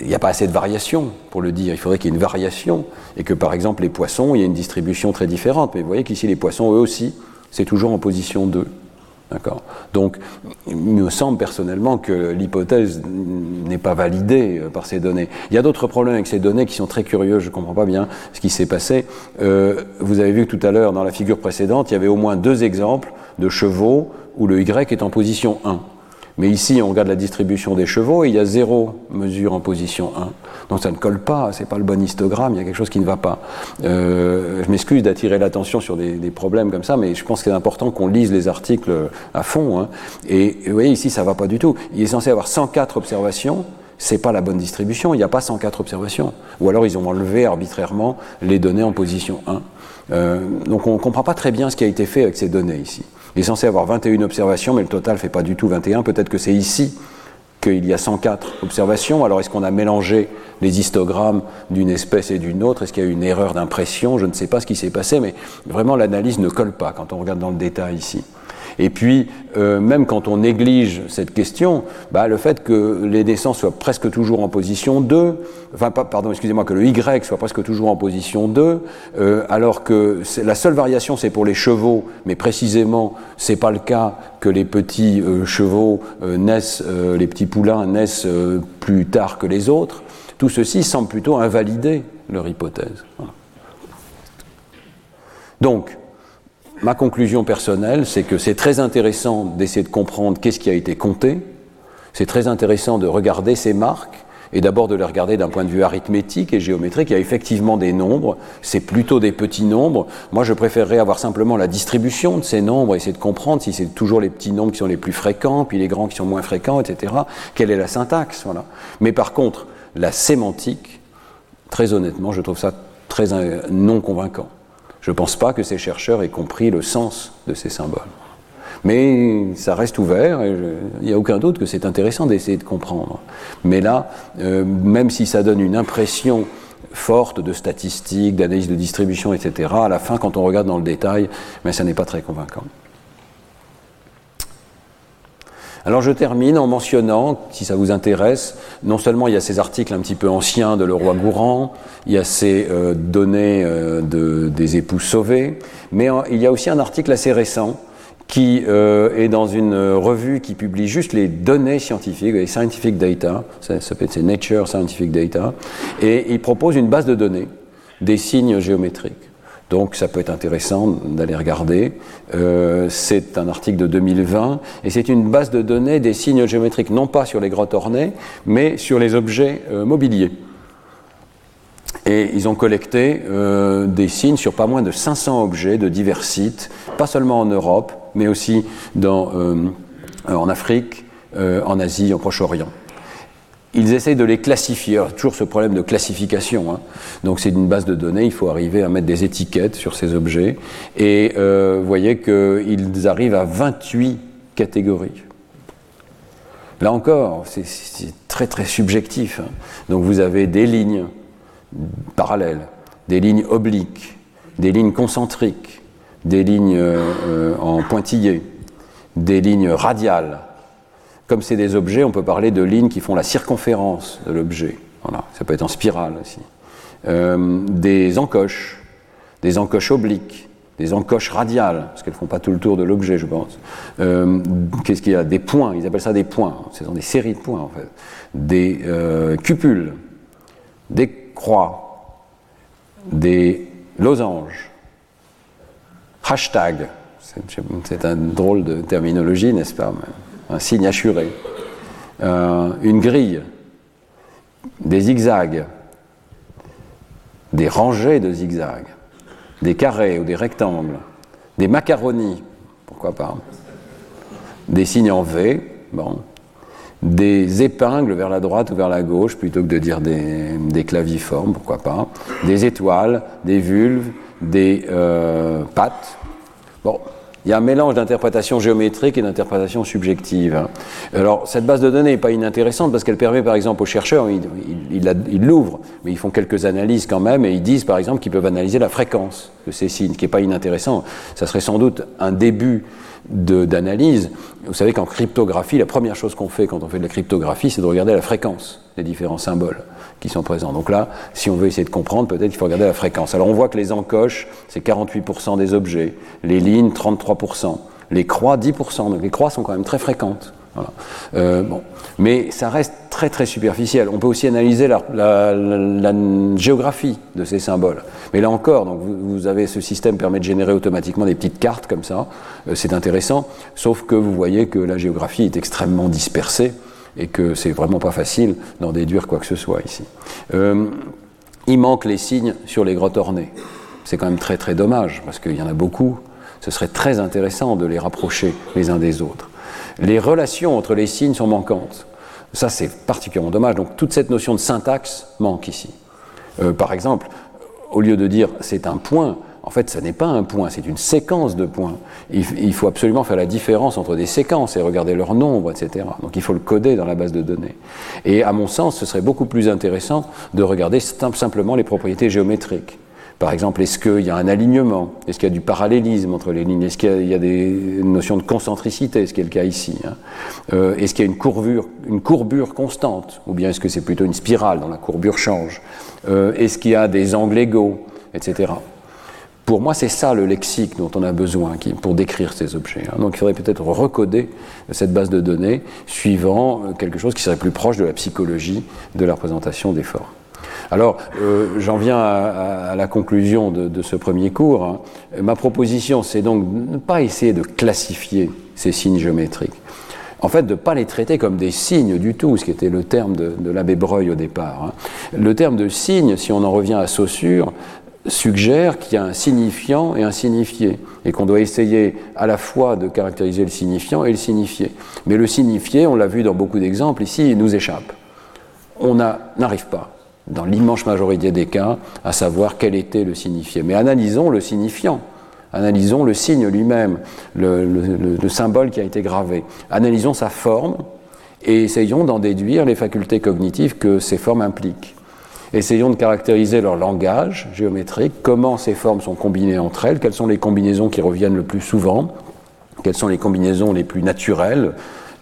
il n'y a pas assez de variation pour le dire. Il faudrait qu'il y ait une variation, et que par exemple les poissons, il y a une distribution très différente. Mais vous voyez qu'ici, les poissons, eux aussi, c'est toujours en position 2. D'accord Donc, il me semble personnellement que l'hypothèse n'est pas validée euh, par ces données. Il y a d'autres problèmes avec ces données qui sont très curieux, je ne comprends pas bien ce qui s'est passé. Euh, vous avez vu tout à l'heure, dans la figure précédente, il y avait au moins deux exemples de chevaux où le Y est en position 1. Mais ici, on regarde la distribution des chevaux et il y a zéro mesure en position 1. Donc ça ne colle pas, c'est pas le bon histogramme, il y a quelque chose qui ne va pas. Euh, je m'excuse d'attirer l'attention sur des, problèmes comme ça, mais je pense qu'il est important qu'on lise les articles à fond. Hein. Et, vous voyez, ici, ça va pas du tout. Il est censé avoir 104 observations c'est pas la bonne distribution, il n'y a pas 104 observations. Ou alors ils ont enlevé arbitrairement les données en position 1. Euh, donc on ne comprend pas très bien ce qui a été fait avec ces données ici. Il est censé avoir 21 observations, mais le total ne fait pas du tout 21. Peut-être que c'est ici qu'il y a 104 observations. Alors est-ce qu'on a mélangé les histogrammes d'une espèce et d'une autre? Est-ce qu'il y a eu une erreur d'impression? Je ne sais pas ce qui s'est passé, mais vraiment l'analyse ne colle pas quand on regarde dans le détail ici. Et puis, euh, même quand on néglige cette question, bah, le fait que les naissances soient presque toujours en position 2, enfin, pardon, excusez-moi, que le Y soit presque toujours en position 2, euh, alors que la seule variation c'est pour les chevaux, mais précisément c'est pas le cas que les petits euh, chevaux naissent, les petits poulains naissent plus tard que les autres, tout ceci semble plutôt invalider leur hypothèse. Donc, ma conclusion personnelle, c'est que c'est très intéressant d'essayer de comprendre qu'est-ce qui a été compté. C'est très intéressant de regarder ces marques et d'abord de les regarder d'un point de vue arithmétique et géométrique. Il y a effectivement des nombres, c'est plutôt des petits nombres. Moi, je préférerais avoir simplement la distribution de ces nombres, essayer de comprendre si c'est toujours les petits nombres qui sont les plus fréquents, puis les grands qui sont moins fréquents, etc. Quelle est la syntaxe? Voilà. Mais par contre, la sémantique, très honnêtement, je trouve ça très euh, non convaincant. Je ne pense pas que ces chercheurs aient compris le sens de ces symboles. Mais ça reste ouvert, et il n'y a aucun doute que c'est intéressant d'essayer de comprendre. Mais là, euh, même si ça donne une impression forte de statistiques, d'analyse de distribution, etc., à la fin, quand on regarde dans le détail, mais ça n'est pas très convaincant. Alors je termine en mentionnant, si ça vous intéresse, non seulement il y a ces articles un petit peu anciens de Leroy Gourand, il y a ces euh, données euh, de, des époux sauvés, mais il y a aussi un article assez récent qui euh, est dans une revue qui publie juste les données scientifiques, les scientific data, ça s'appelle Nature Scientific Data, et il propose une base de données des signes géométriques. Donc ça peut être intéressant d'aller regarder. Euh, c'est un article de 2020 et c'est une base de données des signes géométriques, non pas sur les grottes ornées, mais sur les objets euh, mobiliers. Et ils ont collecté euh, des signes sur pas moins de 500 objets de divers sites, pas seulement en Europe, mais aussi en Afrique, en Asie, au Proche-Orient ils essayent de les classifier. toujours ce problème de classification. Hein. Donc c'est une base de données, il faut arriver à mettre des étiquettes sur ces objets. Et euh, vous voyez qu'ils arrivent à 28 catégories. Là encore, c'est très très subjectif. Hein. Donc vous avez des lignes parallèles, des lignes obliques, des lignes concentriques, des lignes euh, en pointillés, des lignes radiales, comme c'est des objets, on peut parler de lignes qui font la circonférence de l'objet. Voilà, ça peut être en spirale aussi. Euh, des encoches, des encoches obliques, des encoches radiales, parce qu'elles ne font pas tout le tour de l'objet, je pense. Euh, qu'est-ce qu'il y a? Des points, ils appellent ça des points. Ce sont des séries de points, en fait. Des euh, cupules, des croix, des losanges, hashtag, C'est un drôle de terminologie, n'est-ce pas Un signe assuré. Euh, une grille, des zigzags, des rangées de zigzags, des carrés ou des rectangles, des macaronis, pourquoi pas, des signes en V, bon, des épingles vers la droite ou vers la gauche, plutôt que de dire des, claviformes, pourquoi pas, des étoiles, des vulves, des euh, pattes. Bon, il y a un mélange d'interprétation géométrique et d'interprétation subjective. Alors, cette base de données n'est pas inintéressante parce qu'elle permet, par exemple, aux chercheurs, ils l'ouvrent, mais ils font quelques analyses quand même, et ils disent, par exemple, qu'ils peuvent analyser la fréquence de ces signes, qui n'est pas inintéressant. Ça serait sans doute un début d'analyse. Vous savez qu'en cryptographie, la première chose qu'on fait quand on fait de la cryptographie, c'est de regarder la fréquence des différents symboles qui sont présents. Donc là, si on veut essayer de comprendre, peut-être qu'il faut regarder la fréquence. Alors on voit que les encoches, c'est 48% des objets, les lignes, 33%, les croix, 10%. Donc les croix sont quand même très fréquentes. Euh, bon. Mais ça reste très très superficiel. On peut aussi analyser la, géographie de ces symboles. Mais là encore, donc vous, avez ce système permet de générer automatiquement des petites cartes comme ça. Euh, c'est intéressant, sauf que vous voyez que la géographie est extrêmement dispersée et que c'est vraiment pas facile d'en déduire quoi que ce soit ici. Euh, il manque les signes sur les grottes ornées. C'est quand même très très dommage parce qu'il y en a beaucoup. Ce serait très intéressant de les rapprocher les uns des autres. Les relations entre les signes sont manquantes. Ça, c'est particulièrement dommage. Donc, toute cette notion de syntaxe manque ici. Euh, par exemple, au lieu de dire c'est un point, en fait, ce n'est pas un point, c'est une séquence de points. Il, faut absolument faire la différence entre des séquences et regarder leur nombre, etc. Donc il faut le coder dans la base de données. Et à mon sens, ce serait beaucoup plus intéressant de regarder simplement les propriétés géométriques. Par exemple, est-ce qu'il y a un alignement? Est-ce qu'il y a du parallélisme entre les lignes? Est-ce qu'il y, a des notions de concentricité? Ce qui est le cas ici. Hein? Euh, est-ce qu'il y a une courbure, une courbure constante? Ou bien est-ce que c'est plutôt une spirale dont la courbure change? Euh, Est-ce qu'il y a des angles égaux? Etc. Pour moi, c'est ça le lexique dont on a besoin pour décrire ces objets. Hein. Donc il faudrait peut-être recoder cette base de données suivant euh, quelque chose qui serait plus proche de la psychologie de la représentation des formes. Alors, euh, j'en viens à, la conclusion de, ce premier cours. Hein. Ma proposition, c'est donc de ne pas essayer de classifier ces signes géométriques. En fait, de ne pas les traiter comme des signes du tout, ce qui était le terme de, l'abbé Breuil au départ. Hein. Le terme de signe, si on en revient à Saussure, suggère qu'il y a un signifiant et un signifié, et qu'on doit essayer à la fois de caractériser le signifiant et le signifié. Mais le signifié, on l'a vu dans beaucoup d'exemples ici, il nous échappe. On n'arrive pas dans l'immense majorité des cas, à savoir quel était le signifié. Mais analysons le signifiant, analysons le signe lui-même, le, symbole qui a été gravé, analysons sa forme et essayons d'en déduire les facultés cognitives que ces formes impliquent. Essayons de caractériser leur langage géométrique, comment ces formes sont combinées entre elles, quelles sont les combinaisons qui reviennent le plus souvent, quelles sont les combinaisons les plus naturelles,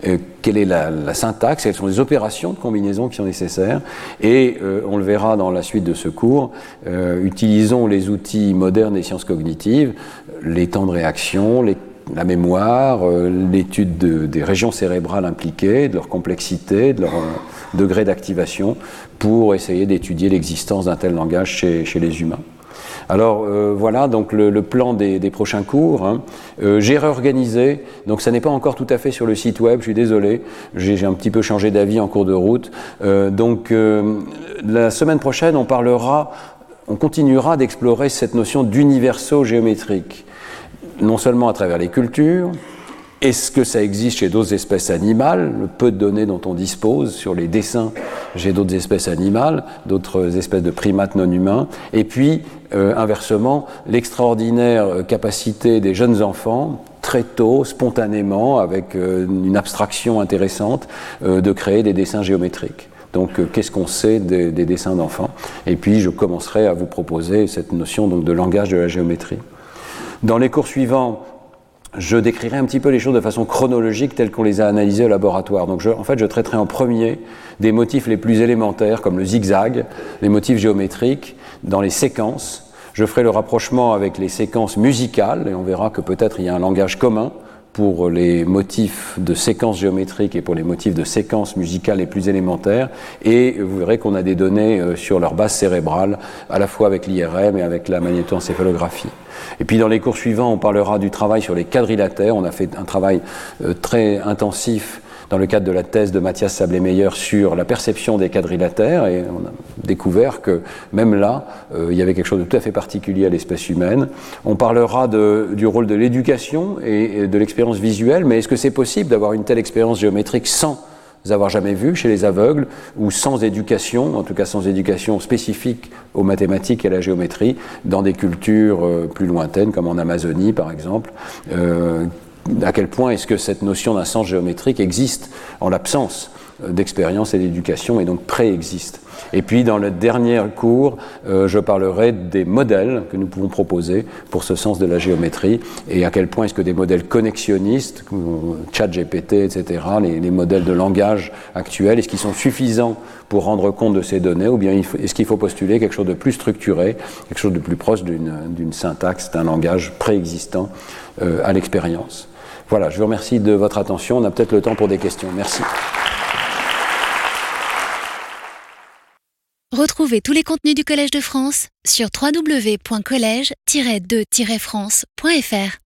euh, quelle est la, syntaxe, quelles sont les opérations de combinaison qui sont nécessaires. Et euh, on le verra dans la suite de ce cours, euh, utilisons les outils modernes des sciences cognitives, les temps de réaction, la mémoire, l'étude des régions cérébrales impliquées, de leur complexité, de leur degré d'activation, pour essayer d'étudier l'existence d'un tel langage chez les humains. Alors euh, voilà donc le, plan des, prochains cours. Hein. Euh, j'ai réorganisé, donc ça n'est pas encore tout à fait sur le site web, je suis désolé, j'ai un petit peu changé d'avis en cours de route. Euh, donc la semaine prochaine, on parlera, on continuera d'explorer cette notion d'universaux géométrique, non seulement à travers les cultures, est-ce que ça existe chez d'autres espèces animales Le peu de données dont on dispose sur les dessins chez d'autres espèces animales, d'autres espèces de primates non humains. Et puis, euh, inversement, l'extraordinaire capacité des jeunes enfants, très tôt, spontanément, avec euh, une abstraction intéressante, euh, de créer des dessins géométriques. Donc, qu'est-ce qu'on sait des, des dessins d'enfants? Et puis, je commencerai à vous proposer cette notion donc, de langage de la géométrie. Dans les cours suivants, je décrirai un petit peu les choses de façon chronologique telles qu'on les a analysées au laboratoire. Donc en fait, je traiterai en premier des motifs les plus élémentaires comme le zigzag, les motifs géométriques dans les séquences. Je ferai le rapprochement avec les séquences musicales et on verra que peut-être il y a un langage commun pour les motifs de séquences géométriques et pour les motifs de séquences musicales les plus élémentaires. Et vous verrez qu'on a des données euh, sur leur base cérébrale, à la fois avec l'IRM et avec la magnétoencéphalographie. Et puis dans les cours suivants, on parlera du travail sur les quadrilatères. On a fait un travail euh, très intensif dans le cadre de la thèse de Mathias Sablé-Meyer sur la perception des quadrilatères, et on a découvert que même là, euh, il y avait quelque chose de tout à fait particulier à l'espèce humaine. On parlera du rôle de l'éducation et, de l'expérience visuelle, mais est-ce que c'est possible d'avoir une telle expérience géométrique sans avoir jamais vu chez les aveugles ou sans éducation, en tout cas sans éducation spécifique aux mathématiques et à la géométrie, dans des cultures euh, plus lointaines comme en Amazonie par exemple, euh, à quel point est-ce que cette notion d'un sens géométrique existe en l'absence d'expérience et d'éducation et donc préexiste. Et puis dans le dernier cours, euh, je parlerai des modèles que nous pouvons proposer pour ce sens de la géométrie et à quel point est-ce que des modèles connexionnistes, ChatGPT, etc., les, les, modèles de langage actuels, est-ce qu'ils sont suffisants pour rendre compte de ces données ou bien est-ce qu'il faut postuler quelque chose de plus structuré, quelque chose de plus proche d'une syntaxe, d'un langage préexistant euh, à l'expérience? Voilà, je vous remercie de votre attention. On a peut-être le temps pour des questions. Merci. Retrouvez tous les contenus du Collège de France sur www.colège-2-france.fr.